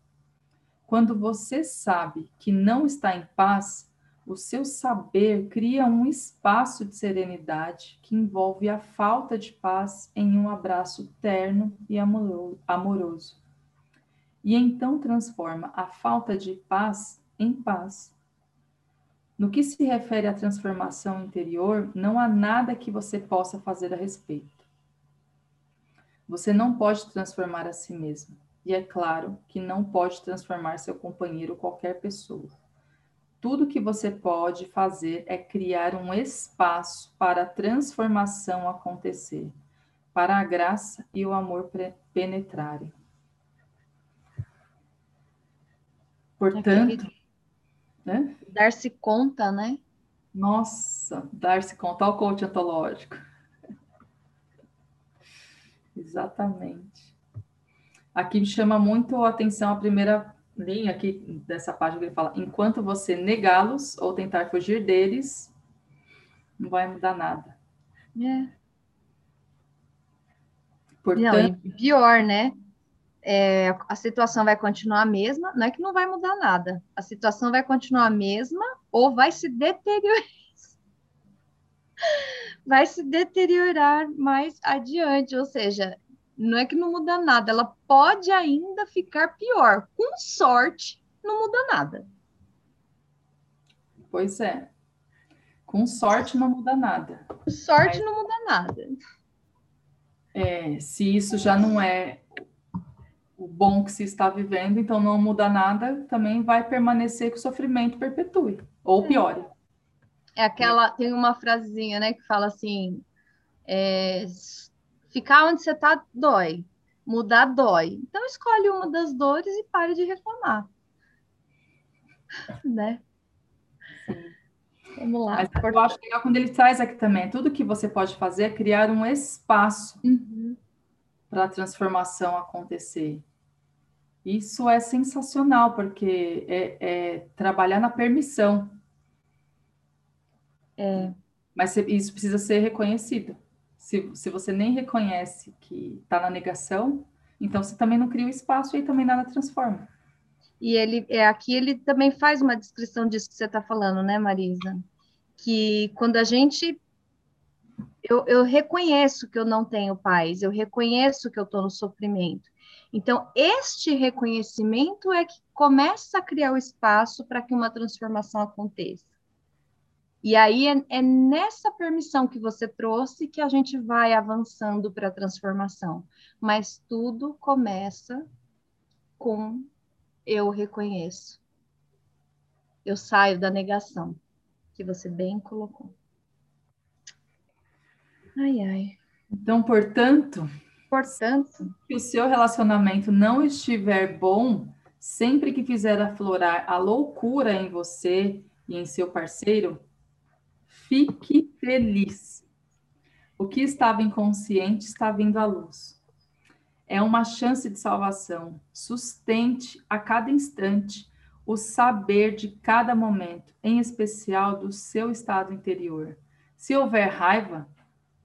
Quando você sabe que não está em paz, o seu saber cria um espaço de serenidade que envolve a falta de paz em um abraço terno e amoroso. E então transforma a falta de paz em paz. No que se refere à transformação interior, não há nada que você possa fazer a respeito. Você não pode transformar a si mesmo. E é claro que não pode transformar seu companheiro ou qualquer pessoa. Tudo que você pode fazer é criar um espaço para a transformação acontecer, para a graça e o amor penetrarem. Portanto, né? dar-se conta, né? Nossa, dar-se conta ao coach antológico. Exatamente. Aqui me chama muito a atenção a primeira linha aqui dessa página que ele fala: enquanto você negá-los ou tentar fugir deles, não vai mudar nada. É. Portanto, não, pior, né? É, a situação vai continuar a mesma, não é que não vai mudar nada. A situação vai continuar a mesma ou vai se deteriorar. [LAUGHS] vai se deteriorar mais adiante, ou seja, não é que não muda nada, ela pode ainda ficar pior. Com sorte, não muda nada. Pois é. Com sorte não muda nada. Sorte Mas, não muda nada. É, se isso já não é o bom que se está vivendo, então não muda nada, também vai permanecer que o sofrimento perpetue ou é. piore. É aquela, tem uma frasezinha, né, que fala assim: é, ficar onde você está dói, mudar dói. Então escolhe uma das dores e pare de reclamar. [LAUGHS] né? Sim. Vamos lá. Mas eu acho legal quando ele traz aqui também, tudo que você pode fazer é criar um espaço uhum. para a transformação acontecer. Isso é sensacional, porque é, é trabalhar na permissão. É. Mas isso precisa ser reconhecido. Se, se você nem reconhece que está na negação, então você também não cria o espaço e também nada transforma. E ele é aqui ele também faz uma descrição disso que você está falando, né, Marisa? Que quando a gente eu, eu reconheço que eu não tenho paz, eu reconheço que eu estou no sofrimento. Então, este reconhecimento é que começa a criar o espaço para que uma transformação aconteça. E aí é, é, nessa permissão que você trouxe que a gente vai avançando para a transformação. Mas tudo começa com eu reconheço. Eu saio da negação, que você bem colocou. Ai, ai. Então, portanto, portanto, se o seu relacionamento não estiver bom, sempre que fizer aflorar a loucura em você e em seu parceiro, fique feliz. O que estava inconsciente está vindo à luz. É uma chance de salvação. Sustente a cada instante o saber de cada momento, em especial do seu estado interior. Se houver raiva,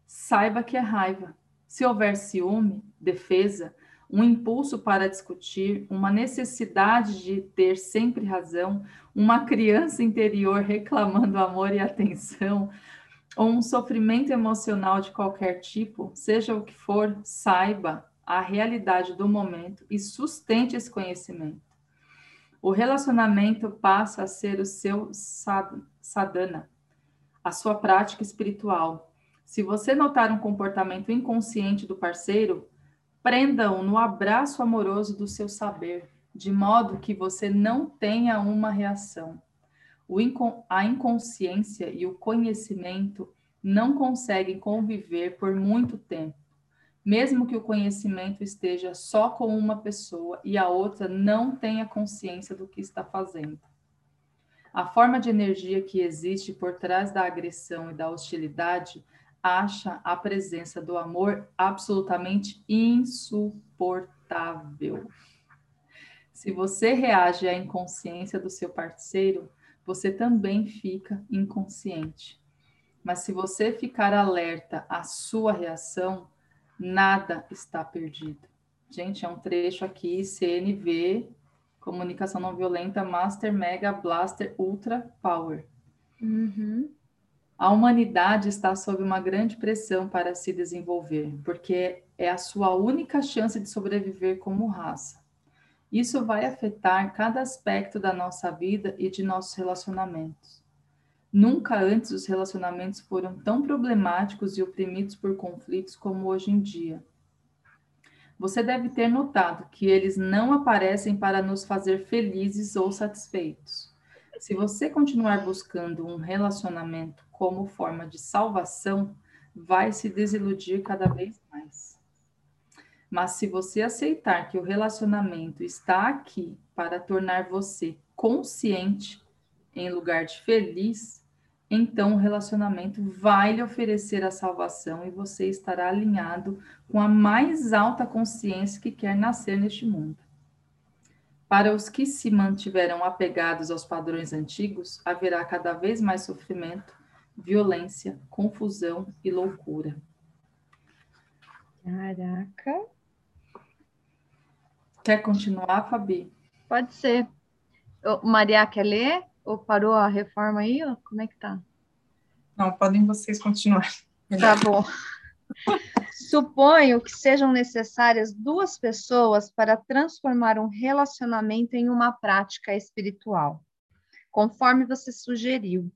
saiba que é raiva. Se houver ciúme, defesa, um impulso para discutir, uma necessidade de ter sempre razão, uma criança interior reclamando amor e atenção, ou um sofrimento emocional de qualquer tipo, seja o que for, saiba a realidade do momento e sustente esse conhecimento. O relacionamento passa a ser o seu sadhana, a sua prática espiritual, se você notar um comportamento inconsciente do parceiro, prenda-o no abraço amoroso do seu saber, de modo que você não tenha uma reação. A inconsciência e o conhecimento não conseguem conviver por muito tempo, mesmo que o conhecimento esteja só com uma pessoa e a outra não tenha consciência do que está fazendo. A forma de energia que existe por trás da agressão e da hostilidade acha a presença do amor absolutamente insuportável. Se você reage à inconsciência do seu parceiro, você também fica inconsciente. Mas se você ficar alerta à sua reação, nada está perdido. Gente, é um trecho aqui, CNV, Comunicação Não Violenta, Master Mega Blaster Ultra Power. Uhum. A humanidade está sob uma grande pressão para se desenvolver, porque é a sua única chance de sobreviver como raça. Isso vai afetar cada aspecto da nossa vida e de nossos relacionamentos. Nunca antes os relacionamentos foram tão problemáticos e oprimidos por conflitos como hoje em dia. Você deve ter notado que eles não aparecem para nos fazer felizes ou satisfeitos. Se você continuar buscando um relacionamento como forma de salvação, vai se desiludir cada vez mais. Mas se você aceitar que o relacionamento está aqui para tornar você consciente em lugar de feliz, então o relacionamento vai lhe oferecer a salvação e você estará alinhado com a mais alta consciência que quer nascer neste mundo. Para os que se mantiveram apegados aos padrões antigos, haverá cada vez mais sofrimento violência, confusão e loucura. Caraca. Quer continuar, Fabi? Pode ser. O Maria quer ler? Ou parou a reforma aí? Ou como é que tá? Não, podem vocês continuar. Tá bom. Suponho que sejam necessárias duas pessoas para transformar um relacionamento em uma prática espiritual, conforme você sugeriu.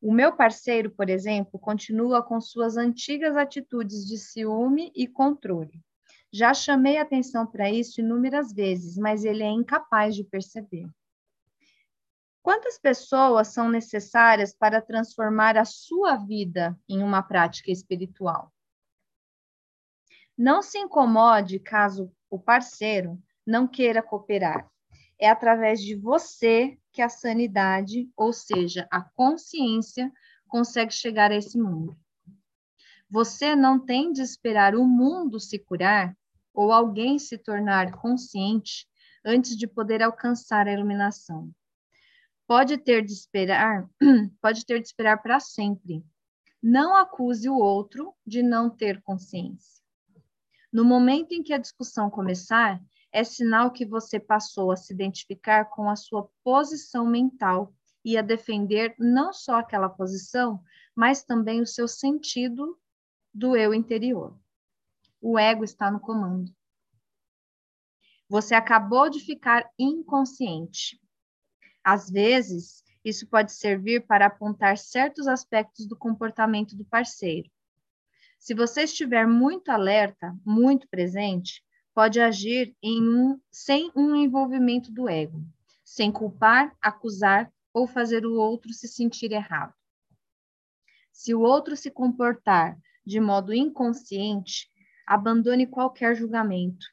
O meu parceiro, por exemplo, continua com suas antigas atitudes de ciúme e controle. Já chamei atenção para isso inúmeras vezes, mas ele é incapaz de perceber. Quantas pessoas são necessárias para transformar a sua vida em uma prática espiritual? Não se incomode caso o parceiro não queira cooperar. É através de você que a sanidade, ou seja, a consciência, consegue chegar a esse mundo. Você não tem de esperar o mundo se curar ou alguém se tornar consciente antes de poder alcançar a iluminação. Pode ter de esperar, [CLEARS THROAT] pode ter de esperar para sempre. Não acuse o outro de não ter consciência. No momento em que a discussão começar, é sinal que você passou a se identificar com a sua posição mental e a defender não só aquela posição, mas também o seu sentido do eu interior. O ego está no comando. Você acabou de ficar inconsciente. Às vezes, isso pode servir para apontar certos aspectos do comportamento do parceiro. Se você estiver muito alerta, muito presente, pode agir um, sem um envolvimento do ego, sem culpar, acusar ou fazer o outro se sentir errado. Se o outro se comportar de modo inconsciente, abandone qualquer julgamento.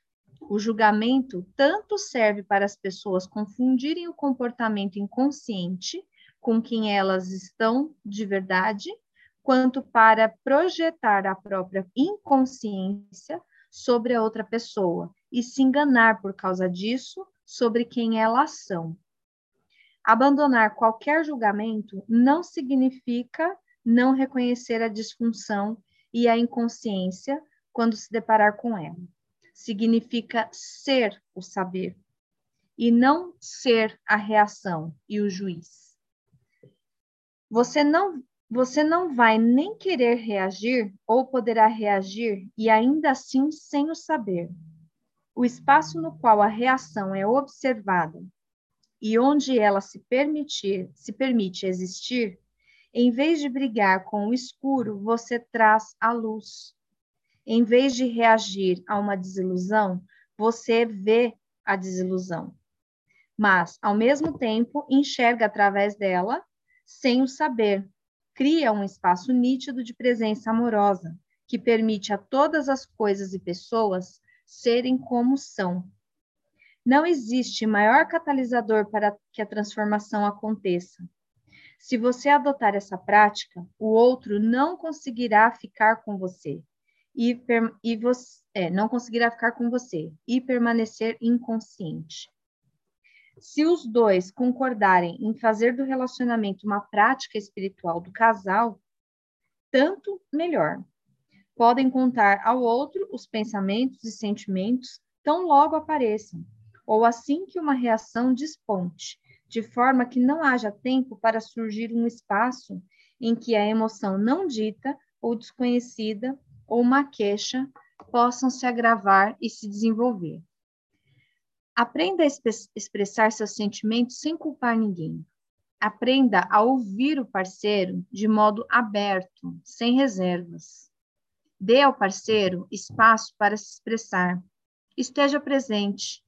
O julgamento tanto serve para as pessoas confundirem o comportamento inconsciente com quem elas estão de verdade, quanto para projetar a própria inconsciência sobre a outra pessoa e se enganar por causa disso sobre quem elas são. Abandonar qualquer julgamento não significa não reconhecer a disfunção e a inconsciência quando se deparar com ela. Significa ser o saber e não ser a reação e o juiz. Você não você não vai nem querer reagir ou poderá reagir e ainda assim sem o saber. O espaço no qual a reação é observada e onde ela se permitir, se permite existir, em vez de brigar com o escuro, você traz a luz. Em vez de reagir a uma desilusão, você vê a desilusão. Mas, ao mesmo tempo, enxerga através dela, sem o saber, cria um espaço nítido de presença amorosa, que permite a todas as coisas e pessoas serem como são. Não existe maior catalisador para que a transformação aconteça. Se você adotar essa prática, o outro não conseguirá ficar com você e, e você, é, não conseguirá ficar com você e permanecer inconsciente. Se os dois concordarem em fazer do relacionamento uma prática espiritual do casal, tanto melhor. Podem contar ao outro os pensamentos e sentimentos tão logo apareçam, ou assim que uma reação desponte, de forma que não haja tempo para surgir um espaço em que a emoção não dita ou desconhecida ou uma queixa possam se agravar e se desenvolver. Aprenda a expressar seus sentimentos sem culpar ninguém. Aprenda a ouvir o parceiro de modo aberto, sem reservas. Dê ao parceiro espaço para se expressar. Esteja presente.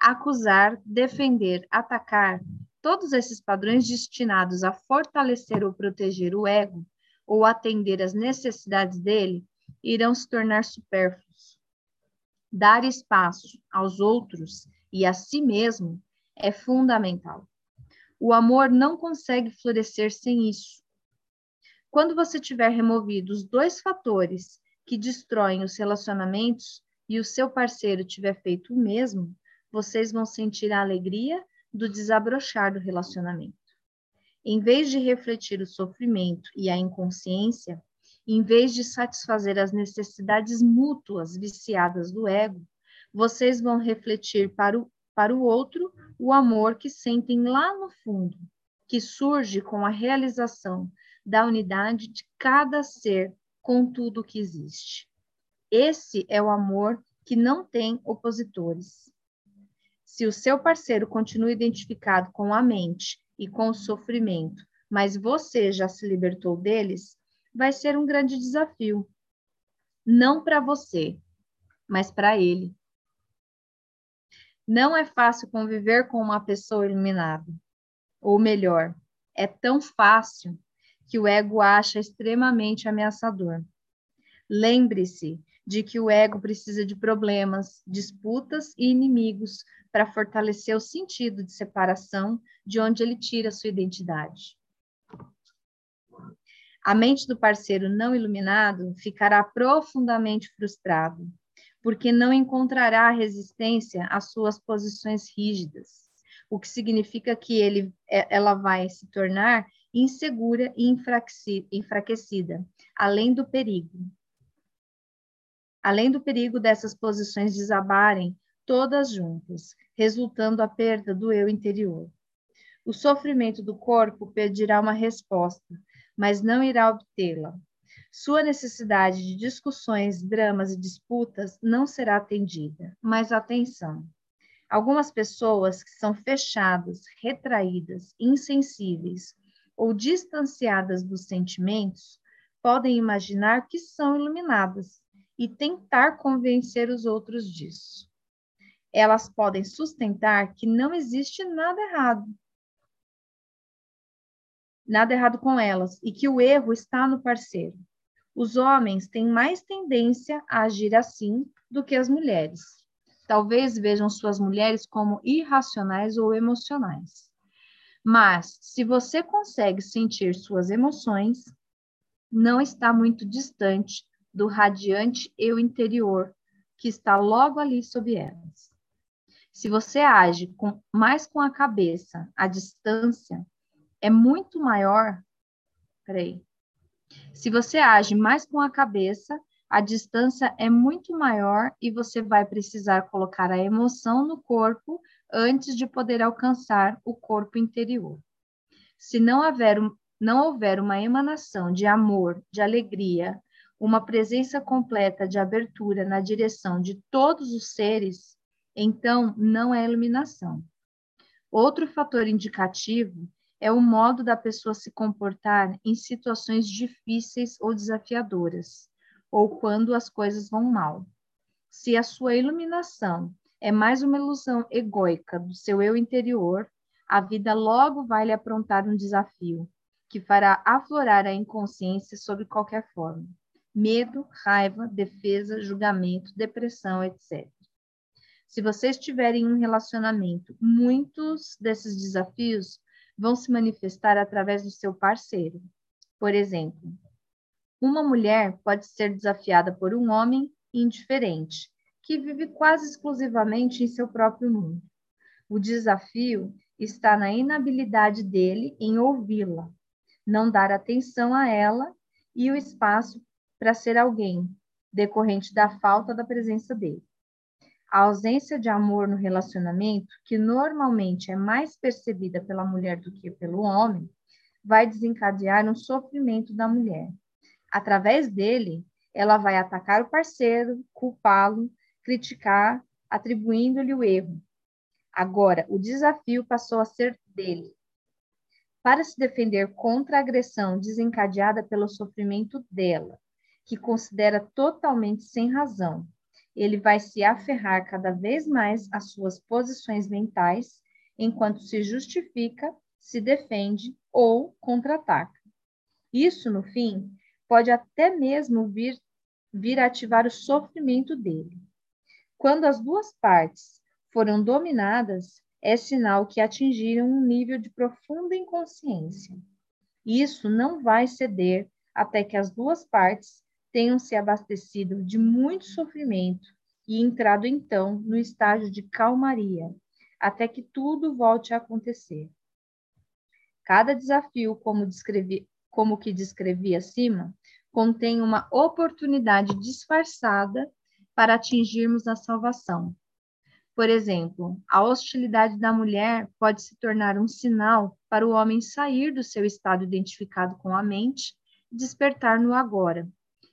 Acusar, defender, atacar, todos esses padrões destinados a fortalecer ou proteger o ego ou atender às necessidades dele irão se tornar supérfluos. Dar espaço aos outros e a si mesmo é fundamental. O amor não consegue florescer sem isso. Quando você tiver removido os dois fatores que destroem os relacionamentos e o seu parceiro tiver feito o mesmo, vocês vão sentir a alegria do desabrochar do relacionamento. Em vez de refletir o sofrimento e a inconsciência, em vez de satisfazer as necessidades mútuas viciadas do ego, vocês vão refletir para o, para o outro o amor que sentem lá no fundo, que surge com a realização da unidade de cada ser com tudo que existe. Esse é o amor que não tem opositores. Se o seu parceiro continua identificado com a mente e com o sofrimento, mas você já se libertou deles, vai ser um grande desafio. Não para você, mas para ele. Não é fácil conviver com uma pessoa iluminada. Ou melhor, é tão fácil que o ego acha extremamente ameaçador. Lembre-se de que o ego precisa de problemas, disputas e inimigos para fortalecer o sentido de separação de onde ele tira sua identidade. A mente do parceiro não iluminado ficará profundamente frustrado porque não encontrará resistência às suas posições rígidas, o que significa que ele, é, ela vai se tornar insegura e enfraquecida, além do perigo. Além do perigo dessas posições desabarem todas juntas, resultando a perda do eu interior. O sofrimento do corpo pedirá uma resposta, mas não irá obtê-la, sua necessidade de discussões, dramas e disputas não será atendida, mas atenção. Algumas pessoas que são fechadas, retraídas, insensíveis ou distanciadas dos sentimentos podem imaginar que são iluminadas e tentar convencer os outros disso. Elas podem sustentar que não existe nada errado. Nada errado com elas e que o erro está no parceiro. Os homens têm mais tendência a agir assim do que as mulheres. Talvez vejam suas mulheres como irracionais ou emocionais. Mas, se você consegue sentir suas emoções, não está muito distante do radiante eu interior que está logo ali sob elas. Se você age com, mais com a cabeça, a distância é muito maior. Peraí. Se você age mais com a cabeça, a distância é muito maior e você vai precisar colocar a emoção no corpo antes de poder alcançar o corpo interior. Se não houver, não houver uma emanação de amor, de alegria, uma presença completa de abertura na direção de todos os seres, então não é iluminação. Outro fator indicativo é o modo da pessoa se comportar em situações difíceis ou desafiadoras, ou quando as coisas vão mal. Se a sua iluminação é mais uma ilusão egóica do seu eu interior, a vida logo vai lhe aprontar um desafio que fará aflorar a inconsciência sob qualquer forma medo, raiva, defesa, julgamento, depressão, etc. Se você estiver em um relacionamento, muitos desses desafios vão se manifestar através do seu parceiro. Por exemplo, uma mulher pode ser desafiada por um homem indiferente, que vive quase exclusivamente em seu próprio mundo. O desafio está na inabilidade dele em ouvi-la, não dar atenção a ela e o espaço para ser alguém, decorrente da falta da presença dele. A ausência de amor no relacionamento, que normalmente é mais percebida pela mulher do que pelo homem, vai desencadear um sofrimento da mulher. Através dele, ela vai atacar o parceiro, culpá-lo, criticar, atribuindo-lhe o erro. Agora, o desafio passou a ser dele. Para se defender contra a agressão desencadeada pelo sofrimento dela, que considera totalmente sem razão. Ele vai se aferrar cada vez mais às suas posições mentais, enquanto se justifica, se defende ou contra-ataca. Isso, no fim, pode até mesmo vir, vir ativar o sofrimento dele. Quando as duas partes foram dominadas, é sinal que atingiram um nível de profunda inconsciência. Isso não vai ceder até que as duas partes tenham se abastecido de muito sofrimento e entrado então no estágio de calmaria, até que tudo volte a acontecer. Cada desafio, como, descrevi, como que descrevi acima, contém uma oportunidade disfarçada para atingirmos a salvação. Por exemplo, a hostilidade da mulher pode se tornar um sinal para o homem sair do seu estado identificado com a mente e despertar no agora,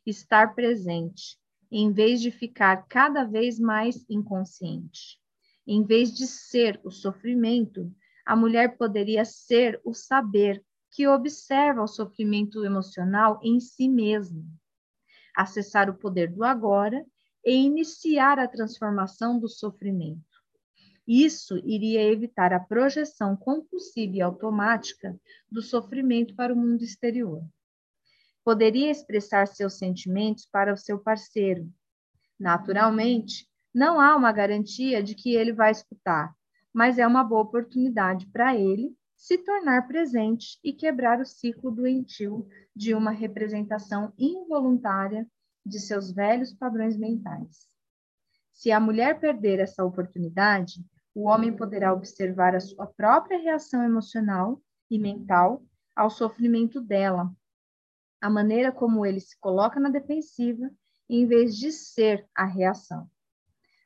estar presente, em vez de ficar cada vez mais inconsciente. Em vez de ser o sofrimento, a mulher poderia ser o saber que observa o sofrimento emocional em si mesma, acessar o poder do agora e iniciar a transformação do sofrimento. Isso iria evitar a projeção compulsiva e automática do sofrimento para o mundo exterior poderia expressar seus sentimentos para o seu parceiro. Naturalmente, não há uma garantia de que ele vai escutar, mas é uma boa oportunidade para ele se tornar presente e quebrar o ciclo doentio de uma representação involuntária de seus velhos padrões mentais. Se a mulher perder essa oportunidade, o homem poderá observar a sua própria reação emocional e mental ao sofrimento dela a maneira como ele se coloca na defensiva em vez de ser a reação.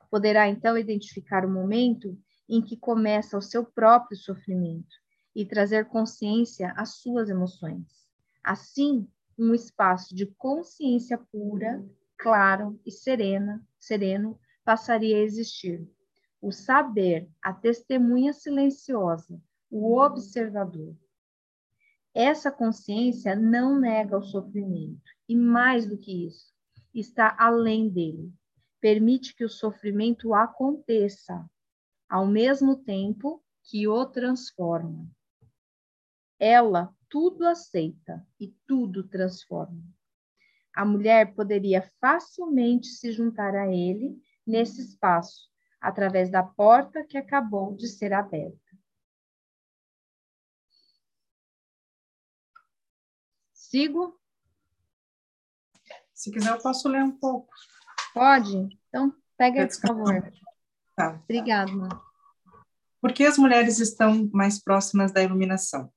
Poderá então identificar o momento em que começa o seu próprio sofrimento e trazer consciência às suas emoções. Assim, um espaço de consciência pura, claro e serena, sereno passaria a existir, o saber, a testemunha silenciosa, o observador. Essa consciência não nega o sofrimento, e mais do que isso, está além dele. Permite que o sofrimento aconteça, ao mesmo tempo que o transforma. Ela tudo aceita e tudo transforma. A mulher poderia facilmente se juntar a ele nesse espaço, através da porta que acabou de ser aberta. Sigo? Se quiser, eu posso ler um pouco. Pode? Então, pega, por favor. Tá. Obrigada. Por que as mulheres estão mais próximas da iluminação?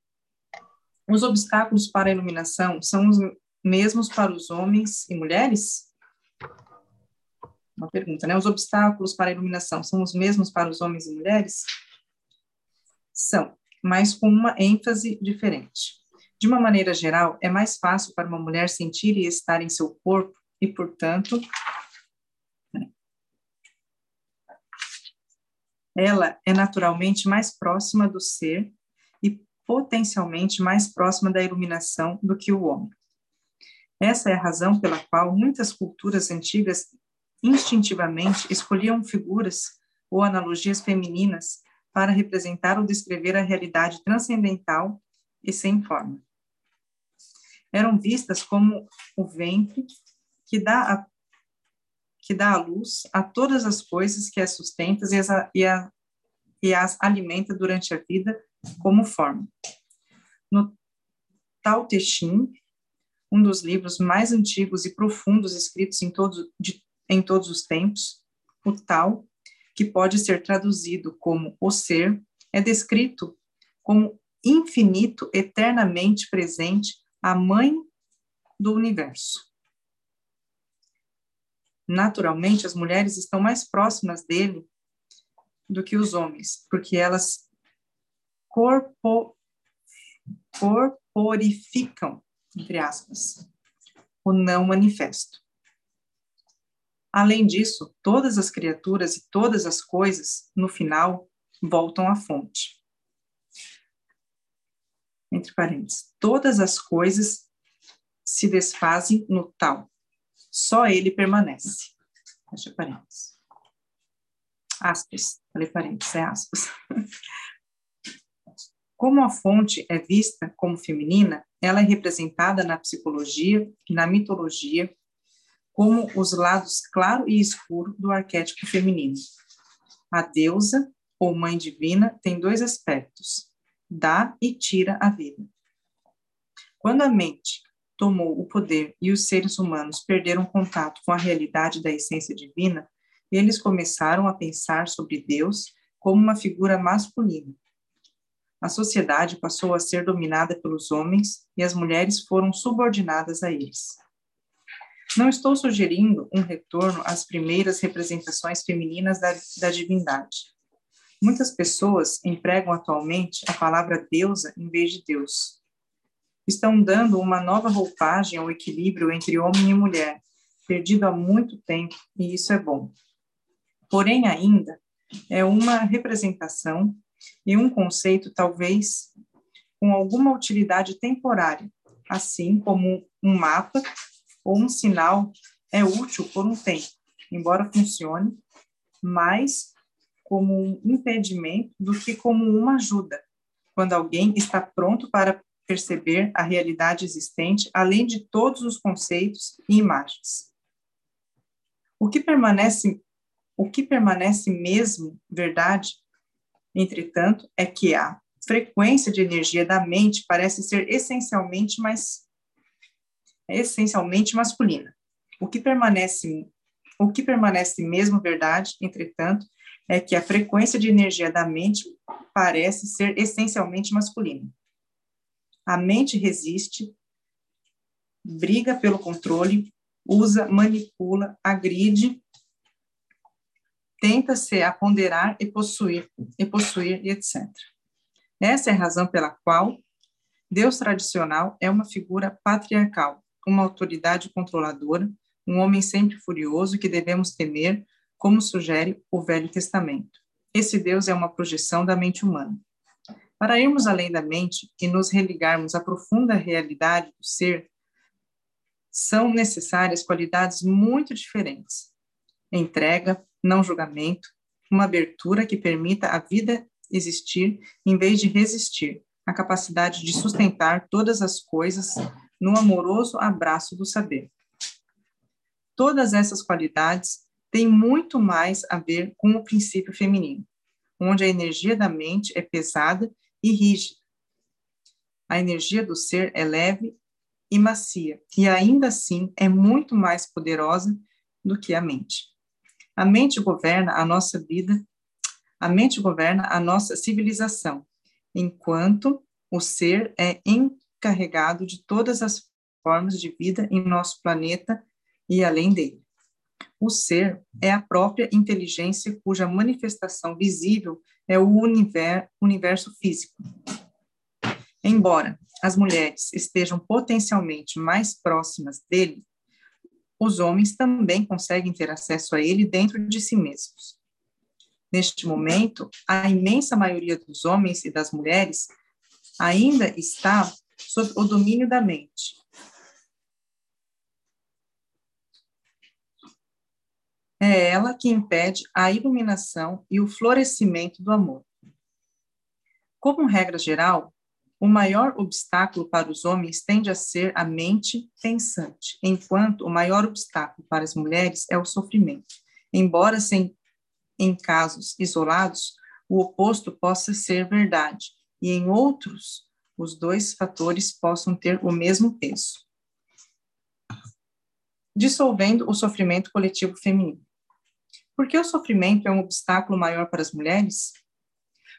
Os obstáculos para a iluminação são os mesmos para os homens e mulheres? Uma pergunta, né? Os obstáculos para a iluminação são os mesmos para os homens e mulheres? São, mas com uma ênfase diferente. De uma maneira geral, é mais fácil para uma mulher sentir e estar em seu corpo e, portanto, ela é naturalmente mais próxima do ser e potencialmente mais próxima da iluminação do que o homem. Essa é a razão pela qual muitas culturas antigas instintivamente escolhiam figuras ou analogias femininas para representar ou descrever a realidade transcendental e sem forma eram vistas como o ventre que dá a, que dá a luz a todas as coisas que as sustenta e as, e, a, e as alimenta durante a vida como forma. No Tao Te Ching, um dos livros mais antigos e profundos escritos em todos, de, em todos os tempos, o Tao, que pode ser traduzido como o ser, é descrito como infinito, eternamente presente a mãe do universo. Naturalmente, as mulheres estão mais próximas dele do que os homens, porque elas corpo, corporificam, entre aspas, o não manifesto. Além disso, todas as criaturas e todas as coisas, no final, voltam à fonte entre parênteses, todas as coisas se desfazem no tal, só ele permanece. Fecha parênteses. Aspas, falei parênteses, é aspas. [LAUGHS] Como a fonte é vista como feminina, ela é representada na psicologia e na mitologia como os lados claro e escuro do arquétipo feminino. A deusa, ou mãe divina, tem dois aspectos: dá e tira a vida. Quando a mente tomou o poder e os seres humanos perderam contato com a realidade da essência divina, eles começaram a pensar sobre Deus como uma figura masculina. A sociedade passou a ser dominada pelos homens e as mulheres foram subordinadas a eles. Não estou sugerindo um retorno às primeiras representações femininas da, da divindade. Muitas pessoas empregam atualmente a palavra deusa em vez de Deus. Estão dando uma nova roupagem ao equilíbrio entre homem e mulher, perdido há muito tempo, e isso é bom. Porém, ainda é uma representação e um conceito, talvez, com alguma utilidade temporária, assim como um mapa ou um sinal é útil por um tempo, embora funcione, mas como um impedimento do que como uma ajuda, quando alguém está pronto para perceber a realidade existente, além de todos os conceitos e imagens. O que permanece, o que permanece mesmo verdade, entretanto, é que a frequência de energia da mente parece ser essencialmente mais essencialmente masculina. O que permanece o que permanece mesmo verdade, entretanto, é que a frequência de energia da mente parece ser essencialmente masculina. A mente resiste, briga pelo controle, usa, manipula, agride, tenta se aponderar e possuir, e possuir, etc. Essa é a razão pela qual Deus tradicional é uma figura patriarcal, uma autoridade controladora, um homem sempre furioso que devemos temer como sugere o Velho Testamento. esse Deus é uma projeção da mente humana. Para irmos além da mente e nos religarmos à profunda realidade do ser, são necessárias qualidades muito diferentes: entrega, não julgamento, uma abertura que permita a vida existir em vez de resistir, a capacidade de sustentar todas as coisas no amoroso abraço do saber. Todas essas qualidades têm muito mais a ver com o princípio feminino, onde a energia da mente é pesada e rígida. A energia do ser é leve e macia, e ainda assim é muito mais poderosa do que a mente. A mente governa a nossa vida, a mente governa a nossa civilização, enquanto o ser é encarregado de todas as formas de vida em nosso planeta e além dele. O ser é a própria inteligência cuja manifestação visível é o universo físico. Embora as mulheres estejam potencialmente mais próximas dele, os homens também conseguem ter acesso a ele dentro de si mesmos. Neste momento, a imensa maioria dos homens e das mulheres ainda está sob o domínio da mente. É ela que impede a iluminação e o florescimento do amor. Como regra geral, o maior obstáculo para os homens tende a ser a mente pensante, enquanto o maior obstáculo para as mulheres é o sofrimento. Embora sem, em casos isolados o oposto possa ser verdade, e em outros os dois fatores possam ter o mesmo peso. Dissolvendo o sofrimento coletivo feminino. Por que o sofrimento é um obstáculo maior para as mulheres?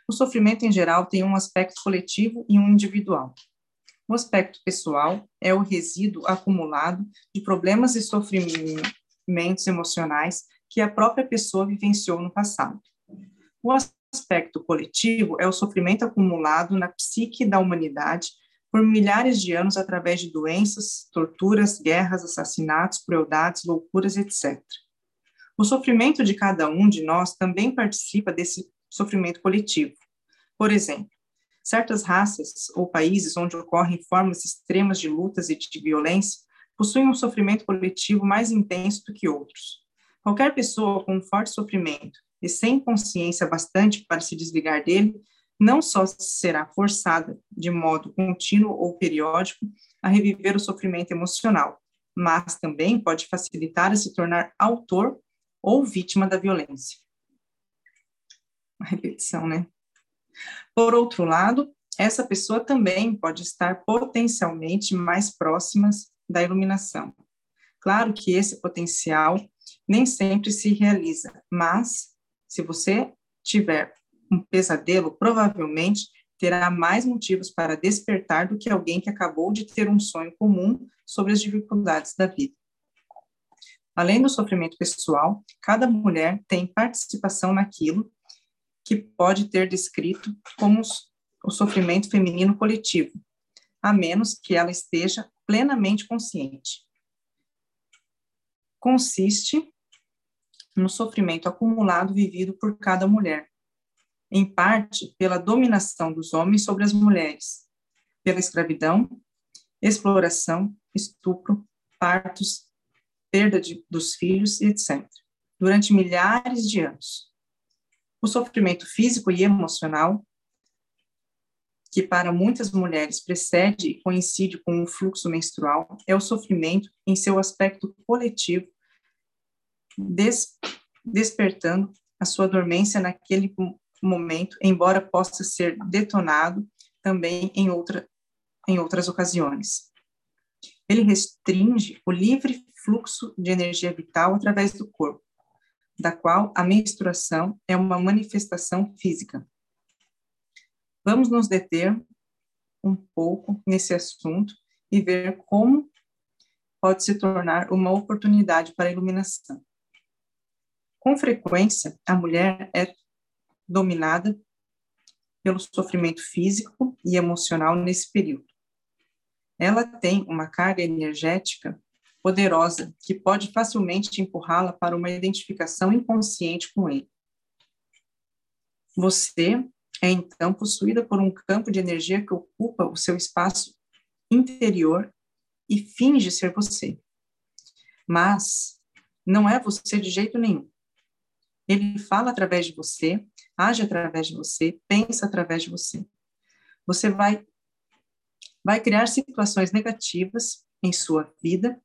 O sofrimento, em geral, tem um aspecto coletivo e um individual. O aspecto pessoal é o resíduo acumulado de problemas e sofrimentos emocionais que a própria pessoa vivenciou no passado. O aspecto coletivo é o sofrimento acumulado na psique da humanidade por milhares de anos através de doenças, torturas, guerras, assassinatos, crueldades, loucuras, etc. O sofrimento de cada um de nós também participa desse sofrimento coletivo. Por exemplo, certas raças ou países onde ocorrem formas extremas de lutas e de violência possuem um sofrimento coletivo mais intenso do que outros. Qualquer pessoa com um forte sofrimento e sem consciência bastante para se desligar dele, não só será forçada, de modo contínuo ou periódico, a reviver o sofrimento emocional, mas também pode facilitar a se tornar autor ou vítima da violência uma repetição, né? Por outro lado, essa pessoa também pode estar potencialmente mais próximas da iluminação. Claro que esse potencial nem sempre se realiza, mas se você tiver um pesadelo, provavelmente terá mais motivos para despertar do que alguém que acabou de ter um sonho comum sobre as dificuldades da vida. Além do sofrimento pessoal, cada mulher tem participação naquilo que pode ter descrito como o sofrimento feminino coletivo, a menos que ela esteja plenamente consciente. Consiste no sofrimento acumulado vivido por cada mulher, em parte pela dominação dos homens sobre as mulheres, pela escravidão, exploração, estupro, partos, perda de, dos filhos, etc., durante milhares de anos. O sofrimento físico e emocional, que para muitas mulheres precede e coincide com o fluxo menstrual, é o sofrimento em seu aspecto coletivo, des despertando a sua dormência naquele momento, embora possa ser detonado também em, outra, em outras ocasiões. Ele restringe o livre fluxo de energia vital através do corpo, da qual a menstruação é uma manifestação física. Vamos nos deter um pouco nesse assunto e ver como pode se tornar uma oportunidade para a iluminação. Com frequência, a mulher é dominada pelo sofrimento físico e emocional nesse período. Ela tem uma carga energética poderosa que pode facilmente empurrá-la para uma identificação inconsciente com ele. Você é então possuída por um campo de energia que ocupa o seu espaço interior e finge ser você. Mas não é você de jeito nenhum. Ele fala através de você, age através de você, pensa através de você. Você vai vai criar situações negativas em sua vida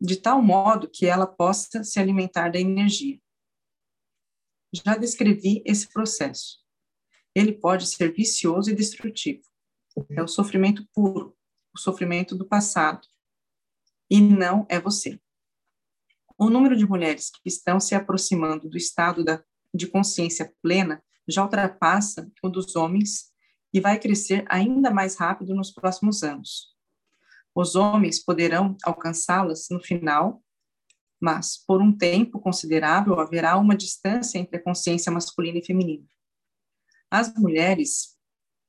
de tal modo que ela possa se alimentar da energia. Já descrevi esse processo. Ele pode ser vicioso e destrutivo. É o sofrimento puro, o sofrimento do passado. E não é você. O número de mulheres que estão se aproximando do estado da, de consciência plena já ultrapassa o dos homens e vai crescer ainda mais rápido nos próximos anos. Os homens poderão alcançá-las no final, mas por um tempo considerável haverá uma distância entre a consciência masculina e feminina. As mulheres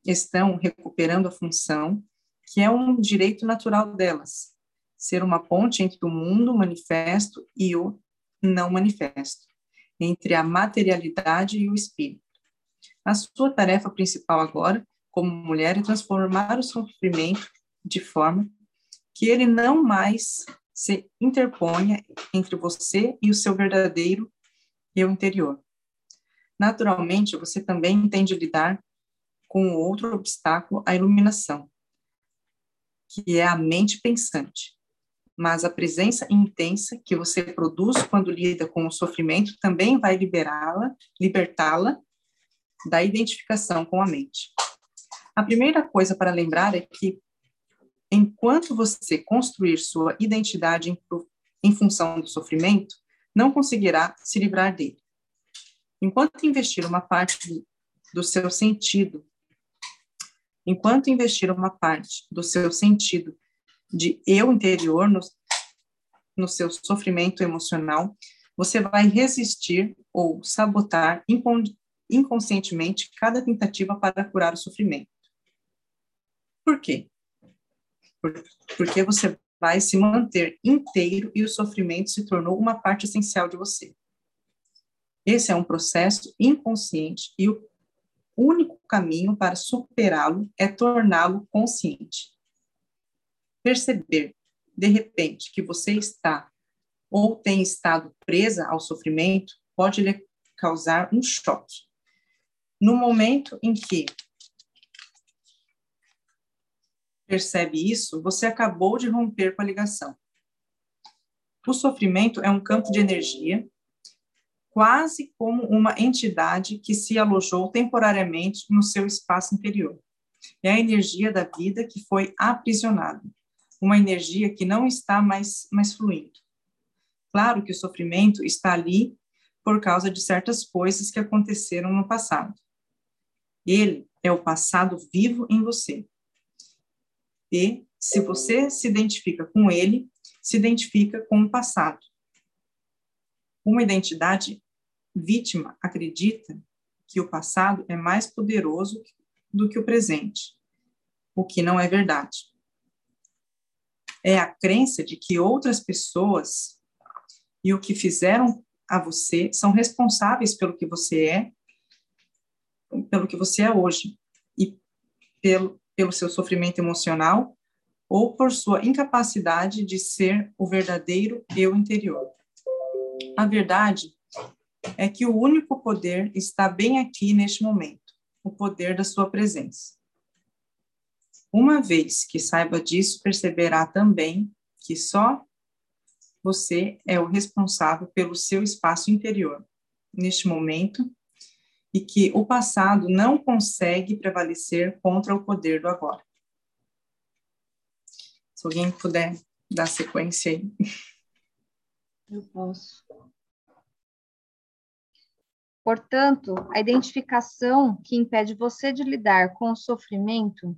estão recuperando a função que é um direito natural delas, ser uma ponte entre o mundo manifesto e o não manifesto, entre a materialidade e o espírito. A sua tarefa principal agora, como mulher, é transformar o sofrimento de forma que ele não mais se interponha entre você e o seu verdadeiro eu interior. Naturalmente, você também entende lidar com outro obstáculo, a iluminação, que é a mente pensante mas a presença intensa que você produz quando lida com o sofrimento também vai liberá-la, libertá-la da identificação com a mente. A primeira coisa para lembrar é que enquanto você construir sua identidade em, em função do sofrimento, não conseguirá se livrar dele. Enquanto investir uma parte do, seu sentido, enquanto investir uma parte do seu sentido de eu interior no, no seu sofrimento emocional, você vai resistir ou sabotar inconscientemente cada tentativa para curar o sofrimento. Por quê? Porque você vai se manter inteiro e o sofrimento se tornou uma parte essencial de você. Esse é um processo inconsciente e o único caminho para superá-lo é torná-lo consciente perceber, de repente, que você está ou tem estado presa ao sofrimento pode lhe causar um choque. No momento em que percebe isso, você acabou de romper com a ligação. O sofrimento é um campo de energia, quase como uma entidade que se alojou temporariamente no seu espaço interior. É a energia da vida que foi aprisionada uma energia que não está mais, mais fluindo. Claro que o sofrimento está ali por causa de certas coisas que aconteceram no passado. Ele é o passado vivo em você. E, se você se identifica com ele, se identifica com o passado. Uma identidade vítima acredita que o passado é mais poderoso do que o presente, o que não é verdade é a crença de que outras pessoas e o que fizeram a você são responsáveis pelo que você é, pelo que você é hoje e pelo, pelo seu sofrimento emocional ou por sua incapacidade de ser o verdadeiro eu interior. A verdade é que o único poder está bem aqui neste momento, o poder da sua presença. Uma vez que saiba disso, perceberá também que só você é o responsável pelo seu espaço interior neste momento e que o passado não consegue prevalecer contra o poder do agora. Se alguém puder dar sequência aí. Eu posso. Portanto, a identificação que impede você de lidar com o sofrimento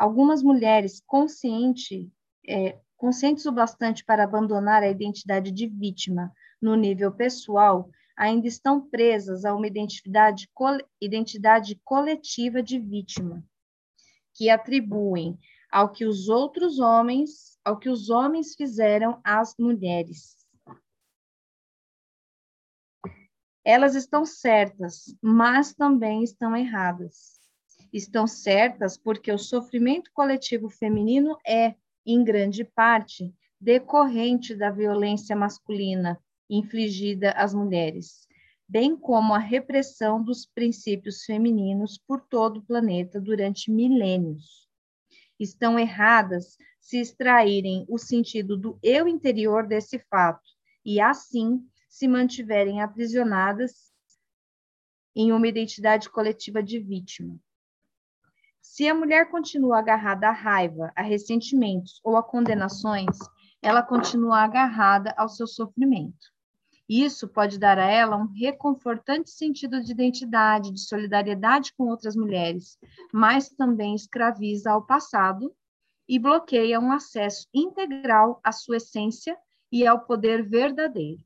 Algumas mulheres consciente, é, conscientes o bastante para abandonar a identidade de vítima no nível pessoal, ainda estão presas a uma identidade, identidade coletiva de vítima, que atribuem ao que os outros homens, ao que os homens fizeram às mulheres. Elas estão certas, mas também estão erradas. Estão certas porque o sofrimento coletivo feminino é, em grande parte, decorrente da violência masculina infligida às mulheres, bem como a repressão dos princípios femininos por todo o planeta durante milênios. Estão erradas se extraírem o sentido do eu interior desse fato e, assim, se mantiverem aprisionadas em uma identidade coletiva de vítima. Se a mulher continua agarrada à raiva, a ressentimentos ou a condenações, ela continua agarrada ao seu sofrimento. Isso pode dar a ela um reconfortante sentido de identidade, de solidariedade com outras mulheres, mas também escraviza ao passado e bloqueia um acesso integral à sua essência e ao poder verdadeiro.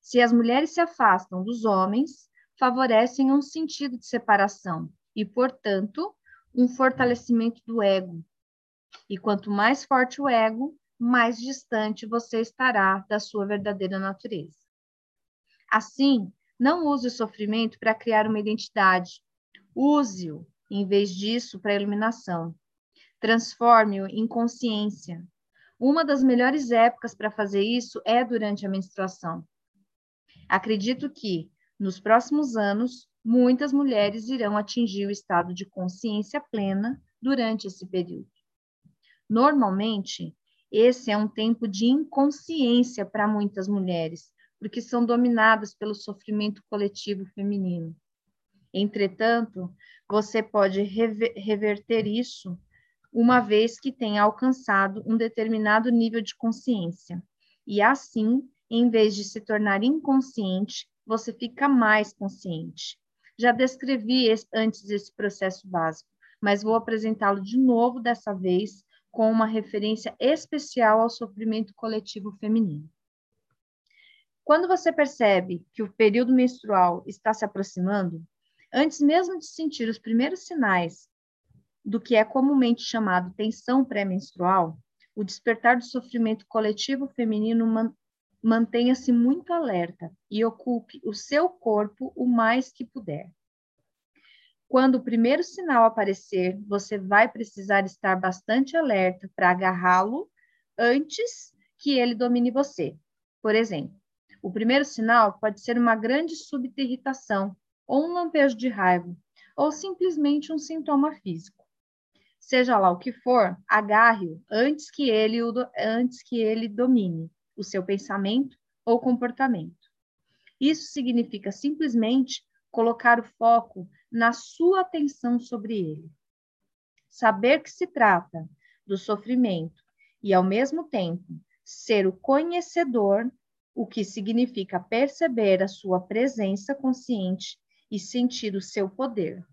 Se as mulheres se afastam dos homens, favorecem um sentido de separação e, portanto, um fortalecimento do ego. E quanto mais forte o ego, mais distante você estará da sua verdadeira natureza. Assim, não use o sofrimento para criar uma identidade. Use-o, em vez disso, para iluminação. Transforme-o em consciência. Uma das melhores épocas para fazer isso é durante a menstruação. Acredito que, nos próximos anos, muitas mulheres irão atingir o estado de consciência plena durante esse período. Normalmente, esse é um tempo de inconsciência para muitas mulheres, porque são dominadas pelo sofrimento coletivo feminino. Entretanto, você pode rever, reverter isso uma vez que tenha alcançado um determinado nível de consciência. E assim, em vez de se tornar inconsciente, você fica mais consciente. Já descrevi antes esse processo básico, mas vou apresentá-lo de novo dessa vez com uma referência especial ao sofrimento coletivo feminino. Quando você percebe que o período menstrual está se aproximando, antes mesmo de sentir os primeiros sinais do que é comumente chamado tensão pré-menstrual, o despertar do sofrimento coletivo feminino man mantenha-se muito alerta e ocupe o seu corpo o mais que puder. Quando o primeiro sinal aparecer, você vai precisar estar bastante alerta para agarrá-lo antes que ele domine você. Por exemplo, o primeiro sinal pode ser uma grande súbita irritação, ou um lampejo de raiva, ou simplesmente um sintoma físico. Seja lá o que for, agarre-o antes que ele antes que ele domine o seu pensamento ou comportamento. Isso significa simplesmente colocar o foco na sua atenção sobre ele. Saber que se trata do sofrimento e, ao mesmo tempo, ser o conhecedor, o que significa perceber a sua presença consciente e sentir o seu poder.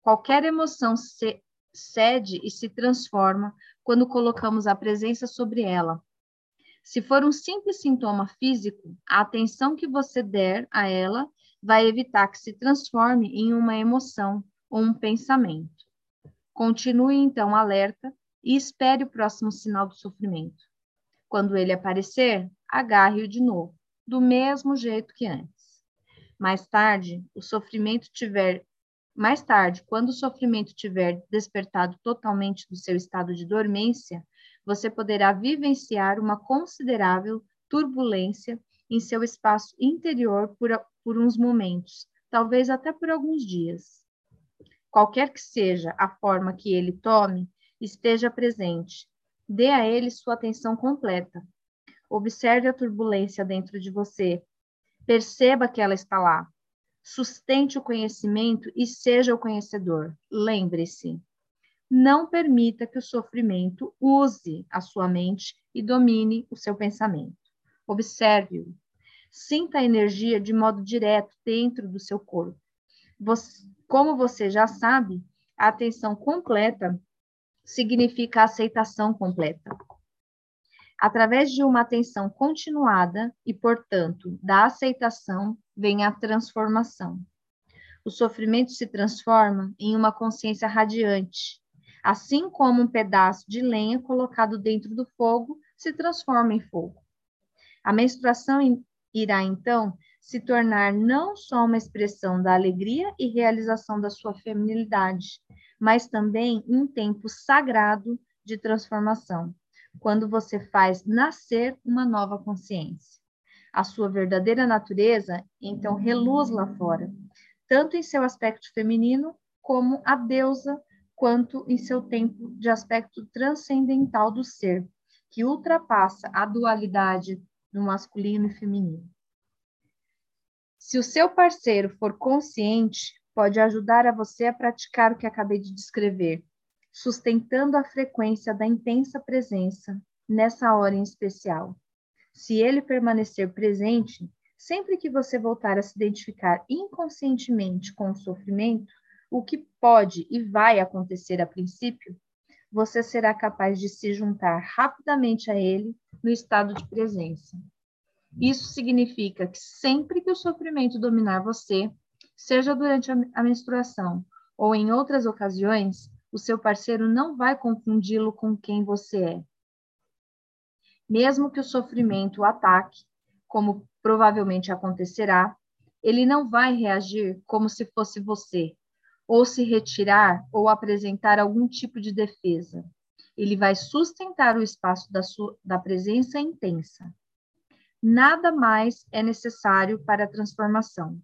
Qualquer emoção se cede e se transforma quando colocamos a presença sobre ela. Se for um simples sintoma físico, a atenção que você der a ela vai evitar que se transforme em uma emoção ou um pensamento. Continue então alerta e espere o próximo sinal do sofrimento. Quando ele aparecer, agarre-o de novo, do mesmo jeito que antes. Mais tarde, o sofrimento tiver mais tarde, quando o sofrimento tiver despertado totalmente do seu estado de dormência, você poderá vivenciar uma considerável turbulência em seu espaço interior por, por uns momentos, talvez até por alguns dias. Qualquer que seja a forma que ele tome, esteja presente. Dê a ele sua atenção completa. Observe a turbulência dentro de você. Perceba que ela está lá. Sustente o conhecimento e seja o conhecedor. Lembre-se, não permita que o sofrimento use a sua mente e domine o seu pensamento. Observe-o. Sinta a energia de modo direto dentro do seu corpo. Você, como você já sabe, a atenção completa significa a aceitação completa. Através de uma atenção continuada e, portanto, da aceitação, vem a transformação. O sofrimento se transforma em uma consciência radiante, assim como um pedaço de lenha colocado dentro do fogo se transforma em fogo. A menstruação irá então se tornar não só uma expressão da alegria e realização da sua feminilidade, mas também um tempo sagrado de transformação, quando você faz nascer uma nova consciência. A sua verdadeira natureza, então, reluz lá fora, tanto em seu aspecto feminino, como a deusa, quanto em seu tempo de aspecto transcendental do ser, que ultrapassa a dualidade do masculino e feminino. Se o seu parceiro for consciente, pode ajudar a você a praticar o que acabei de descrever, sustentando a frequência da intensa presença nessa hora em especial. Se ele permanecer presente, sempre que você voltar a se identificar inconscientemente com o sofrimento, o que pode e vai acontecer a princípio, você será capaz de se juntar rapidamente a ele no estado de presença. Isso significa que sempre que o sofrimento dominar você, seja durante a menstruação ou em outras ocasiões, o seu parceiro não vai confundi-lo com quem você é. Mesmo que o sofrimento o ataque, como provavelmente acontecerá, ele não vai reagir como se fosse você, ou se retirar ou apresentar algum tipo de defesa. Ele vai sustentar o espaço da, da presença intensa. Nada mais é necessário para a transformação.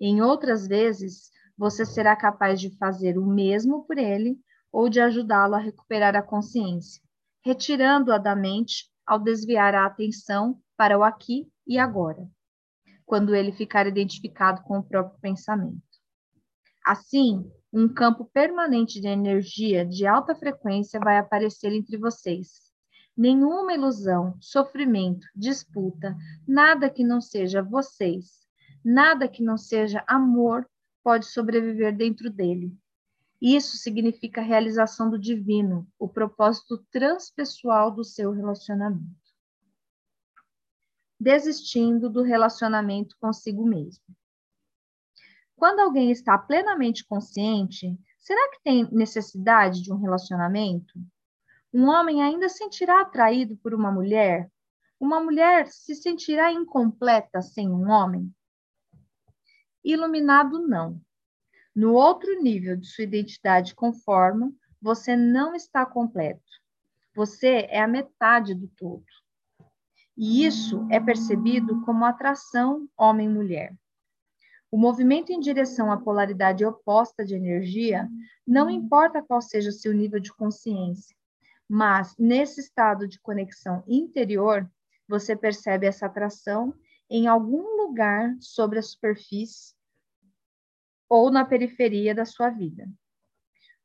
Em outras vezes, você será capaz de fazer o mesmo por ele ou de ajudá-lo a recuperar a consciência, retirando-a da mente ao desviar a atenção para o aqui e agora, quando ele ficar identificado com o próprio pensamento. Assim, um campo permanente de energia de alta frequência vai aparecer entre vocês. Nenhuma ilusão, sofrimento, disputa, nada que não seja vocês Nada que não seja amor pode sobreviver dentro dele. Isso significa a realização do divino, o propósito transpessoal do seu relacionamento. Desistindo do relacionamento consigo mesmo. Quando alguém está plenamente consciente, será que tem necessidade de um relacionamento? Um homem ainda sentirá atraído por uma mulher? Uma mulher se sentirá incompleta sem um homem? Iluminado, não. No outro nível de sua identidade com forma, você não está completo. Você é a metade do todo. E isso é percebido como atração homem-mulher. O movimento em direção à polaridade oposta de energia, não importa qual seja seu nível de consciência, mas nesse estado de conexão interior, você percebe essa atração em algum lugar sobre a superfície ou na periferia da sua vida.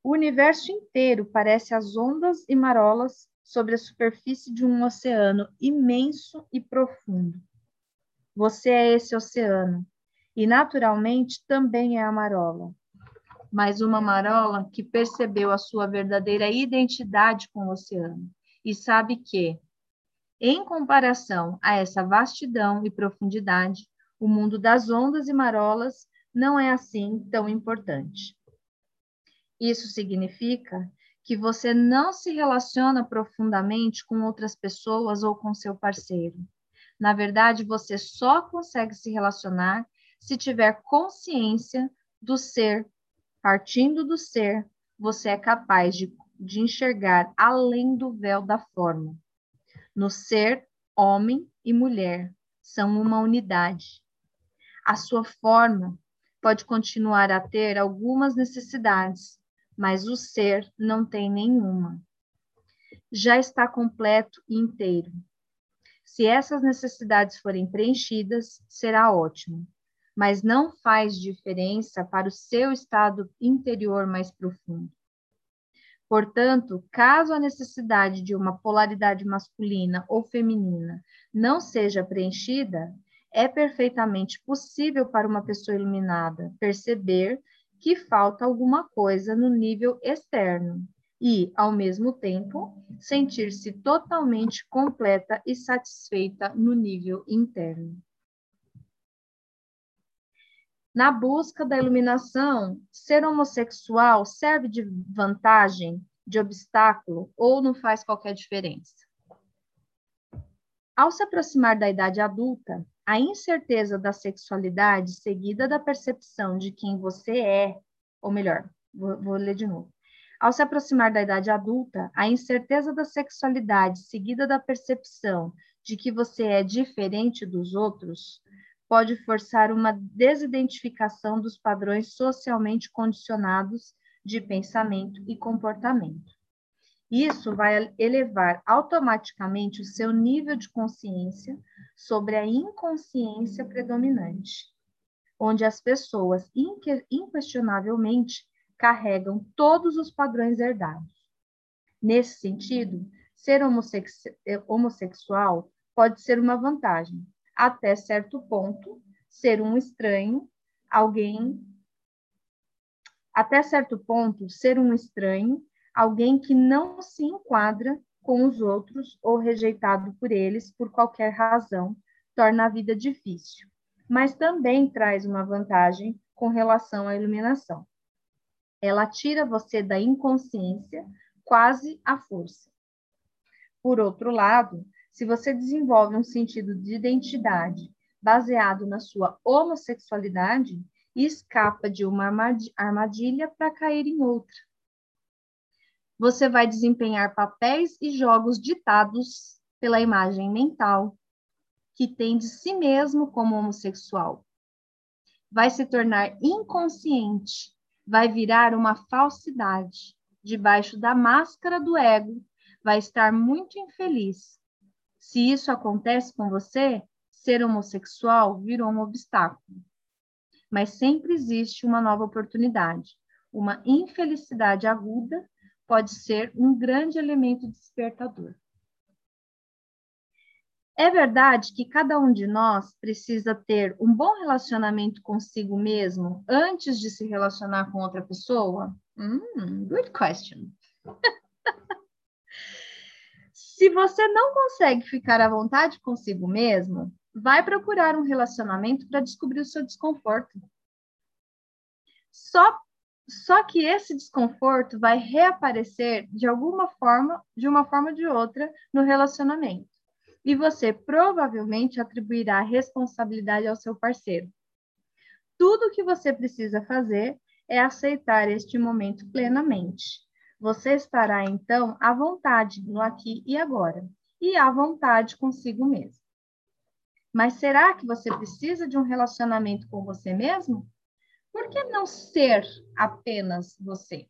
O universo inteiro parece as ondas e marolas sobre a superfície de um oceano imenso e profundo. Você é esse oceano, e naturalmente também é a marola. Mas uma marola que percebeu a sua verdadeira identidade com o oceano e sabe que, em comparação a essa vastidão e profundidade, o mundo das ondas e marolas não é assim tão importante. Isso significa que você não se relaciona profundamente com outras pessoas ou com seu parceiro. Na verdade, você só consegue se relacionar se tiver consciência do ser. Partindo do ser, você é capaz de, de enxergar além do véu da forma. No ser, homem e mulher são uma unidade. A sua forma pode continuar a ter algumas necessidades, mas o ser não tem nenhuma. Já está completo e inteiro. Se essas necessidades forem preenchidas, será ótimo, mas não faz diferença para o seu estado interior mais profundo. Portanto, caso a necessidade de uma polaridade masculina ou feminina não seja preenchida, é perfeitamente possível para uma pessoa iluminada perceber que falta alguma coisa no nível externo e, ao mesmo tempo, sentir-se totalmente completa e satisfeita no nível interno. Na busca da iluminação, ser homossexual serve de vantagem, de obstáculo ou não faz qualquer diferença? Ao se aproximar da idade adulta, a incerteza da sexualidade seguida da percepção de quem você é, ou melhor, vou, vou ler de novo. Ao se aproximar da idade adulta, a incerteza da sexualidade seguida da percepção de que você é diferente dos outros pode forçar uma desidentificação dos padrões socialmente condicionados de pensamento e comportamento. Isso vai elevar automaticamente o seu nível de consciência sobre a inconsciência predominante, onde as pessoas inquestionavelmente carregam todos os padrões herdados. Nesse sentido, ser homossexual pode ser uma vantagem, até certo ponto, ser um estranho, alguém. Até certo ponto, ser um estranho alguém que não se enquadra com os outros ou rejeitado por eles por qualquer razão, torna a vida difícil, mas também traz uma vantagem com relação à iluminação. Ela tira você da inconsciência quase à força. Por outro lado, se você desenvolve um sentido de identidade baseado na sua homossexualidade, escapa de uma armadilha para cair em outra você vai desempenhar papéis e jogos ditados pela imagem mental que tem de si mesmo como homossexual. Vai se tornar inconsciente, vai virar uma falsidade. Debaixo da máscara do ego, vai estar muito infeliz. Se isso acontece com você, ser homossexual virou um obstáculo. Mas sempre existe uma nova oportunidade, uma infelicidade aguda pode ser um grande elemento despertador. É verdade que cada um de nós precisa ter um bom relacionamento consigo mesmo antes de se relacionar com outra pessoa? Hmm, good question. [LAUGHS] se você não consegue ficar à vontade consigo mesmo, vai procurar um relacionamento para descobrir o seu desconforto. Só só que esse desconforto vai reaparecer de alguma forma, de uma forma ou de outra, no relacionamento. E você provavelmente atribuirá a responsabilidade ao seu parceiro. Tudo o que você precisa fazer é aceitar este momento plenamente. Você estará então à vontade no aqui e agora, e à vontade consigo mesmo. Mas será que você precisa de um relacionamento com você mesmo? Por que não ser apenas você?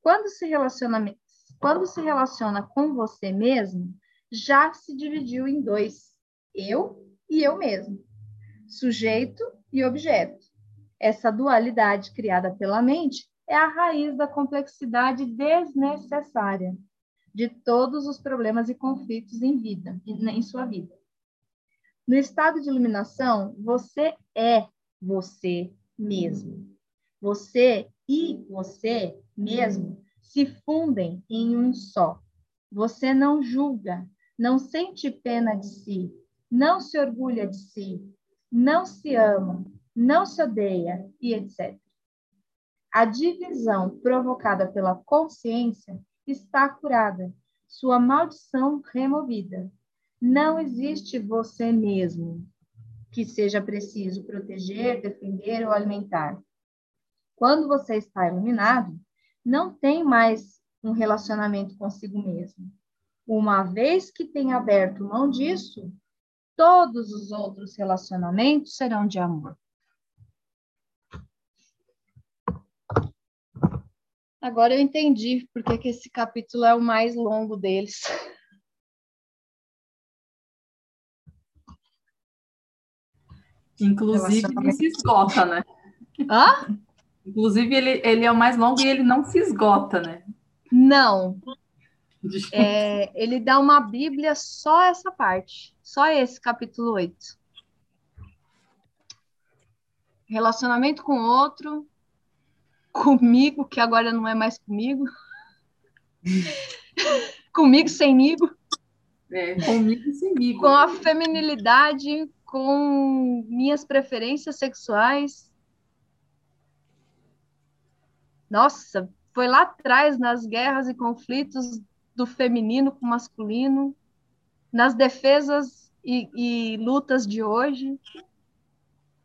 Quando se relaciona, quando se relaciona com você mesmo, já se dividiu em dois: eu e eu mesmo, sujeito e objeto. Essa dualidade criada pela mente é a raiz da complexidade desnecessária de todos os problemas e conflitos em vida, em sua vida. No estado de iluminação, você é você mesmo. Você e você mesmo se fundem em um só. Você não julga, não sente pena de si, não se orgulha de si, não se ama, não se odeia e etc. A divisão provocada pela consciência está curada, sua maldição removida. Não existe você mesmo que seja preciso proteger, defender ou alimentar. Quando você está iluminado, não tem mais um relacionamento consigo mesmo. Uma vez que tem aberto mão disso, todos os outros relacionamentos serão de amor. Agora eu entendi porque que esse capítulo é o mais longo deles. [LAUGHS] Inclusive, ele se esgota, né? Hã? Inclusive, ele, ele é o mais longo e ele não se esgota, né? Não. É, ele dá uma Bíblia só essa parte, só esse capítulo 8. Relacionamento com outro, comigo, que agora não é mais comigo. comigo semigo. É, comigo semigo. Com a feminilidade, com minhas preferências sexuais. Nossa, foi lá atrás nas guerras e conflitos do feminino com o masculino, nas defesas e, e lutas de hoje,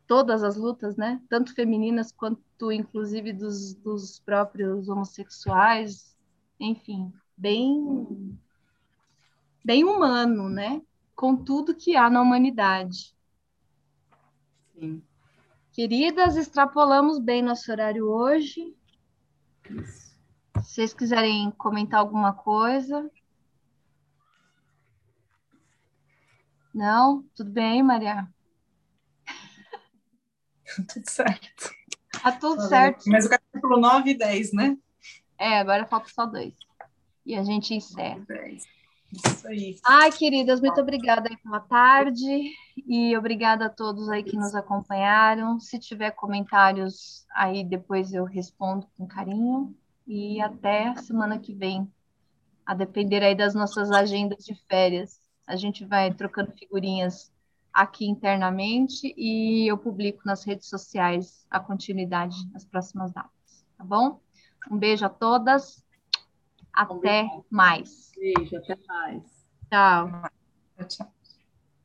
todas as lutas, né? Tanto femininas quanto, inclusive, dos, dos próprios homossexuais, enfim, bem, bem humano, né? Com tudo que há na humanidade. Sim. Queridas, extrapolamos bem nosso horário hoje. Isso. Se vocês quiserem comentar alguma coisa. Não? Tudo bem, Maria? [LAUGHS] Tudo certo. Tá tudo certo. Mas o capítulo 9 e 10, né? É, agora falta só dois. E a gente encerra. 10. Isso aí. Ai, queridas, muito obrigada aí pela tarde e obrigada a todos aí que nos acompanharam. Se tiver comentários aí, depois eu respondo com carinho. E até semana que vem, a depender aí das nossas agendas de férias. A gente vai trocando figurinhas aqui internamente e eu publico nas redes sociais a continuidade nas próximas datas, tá bom? Um beijo a todas. Até mais. Beijo, até mais. Tchau. Tchau.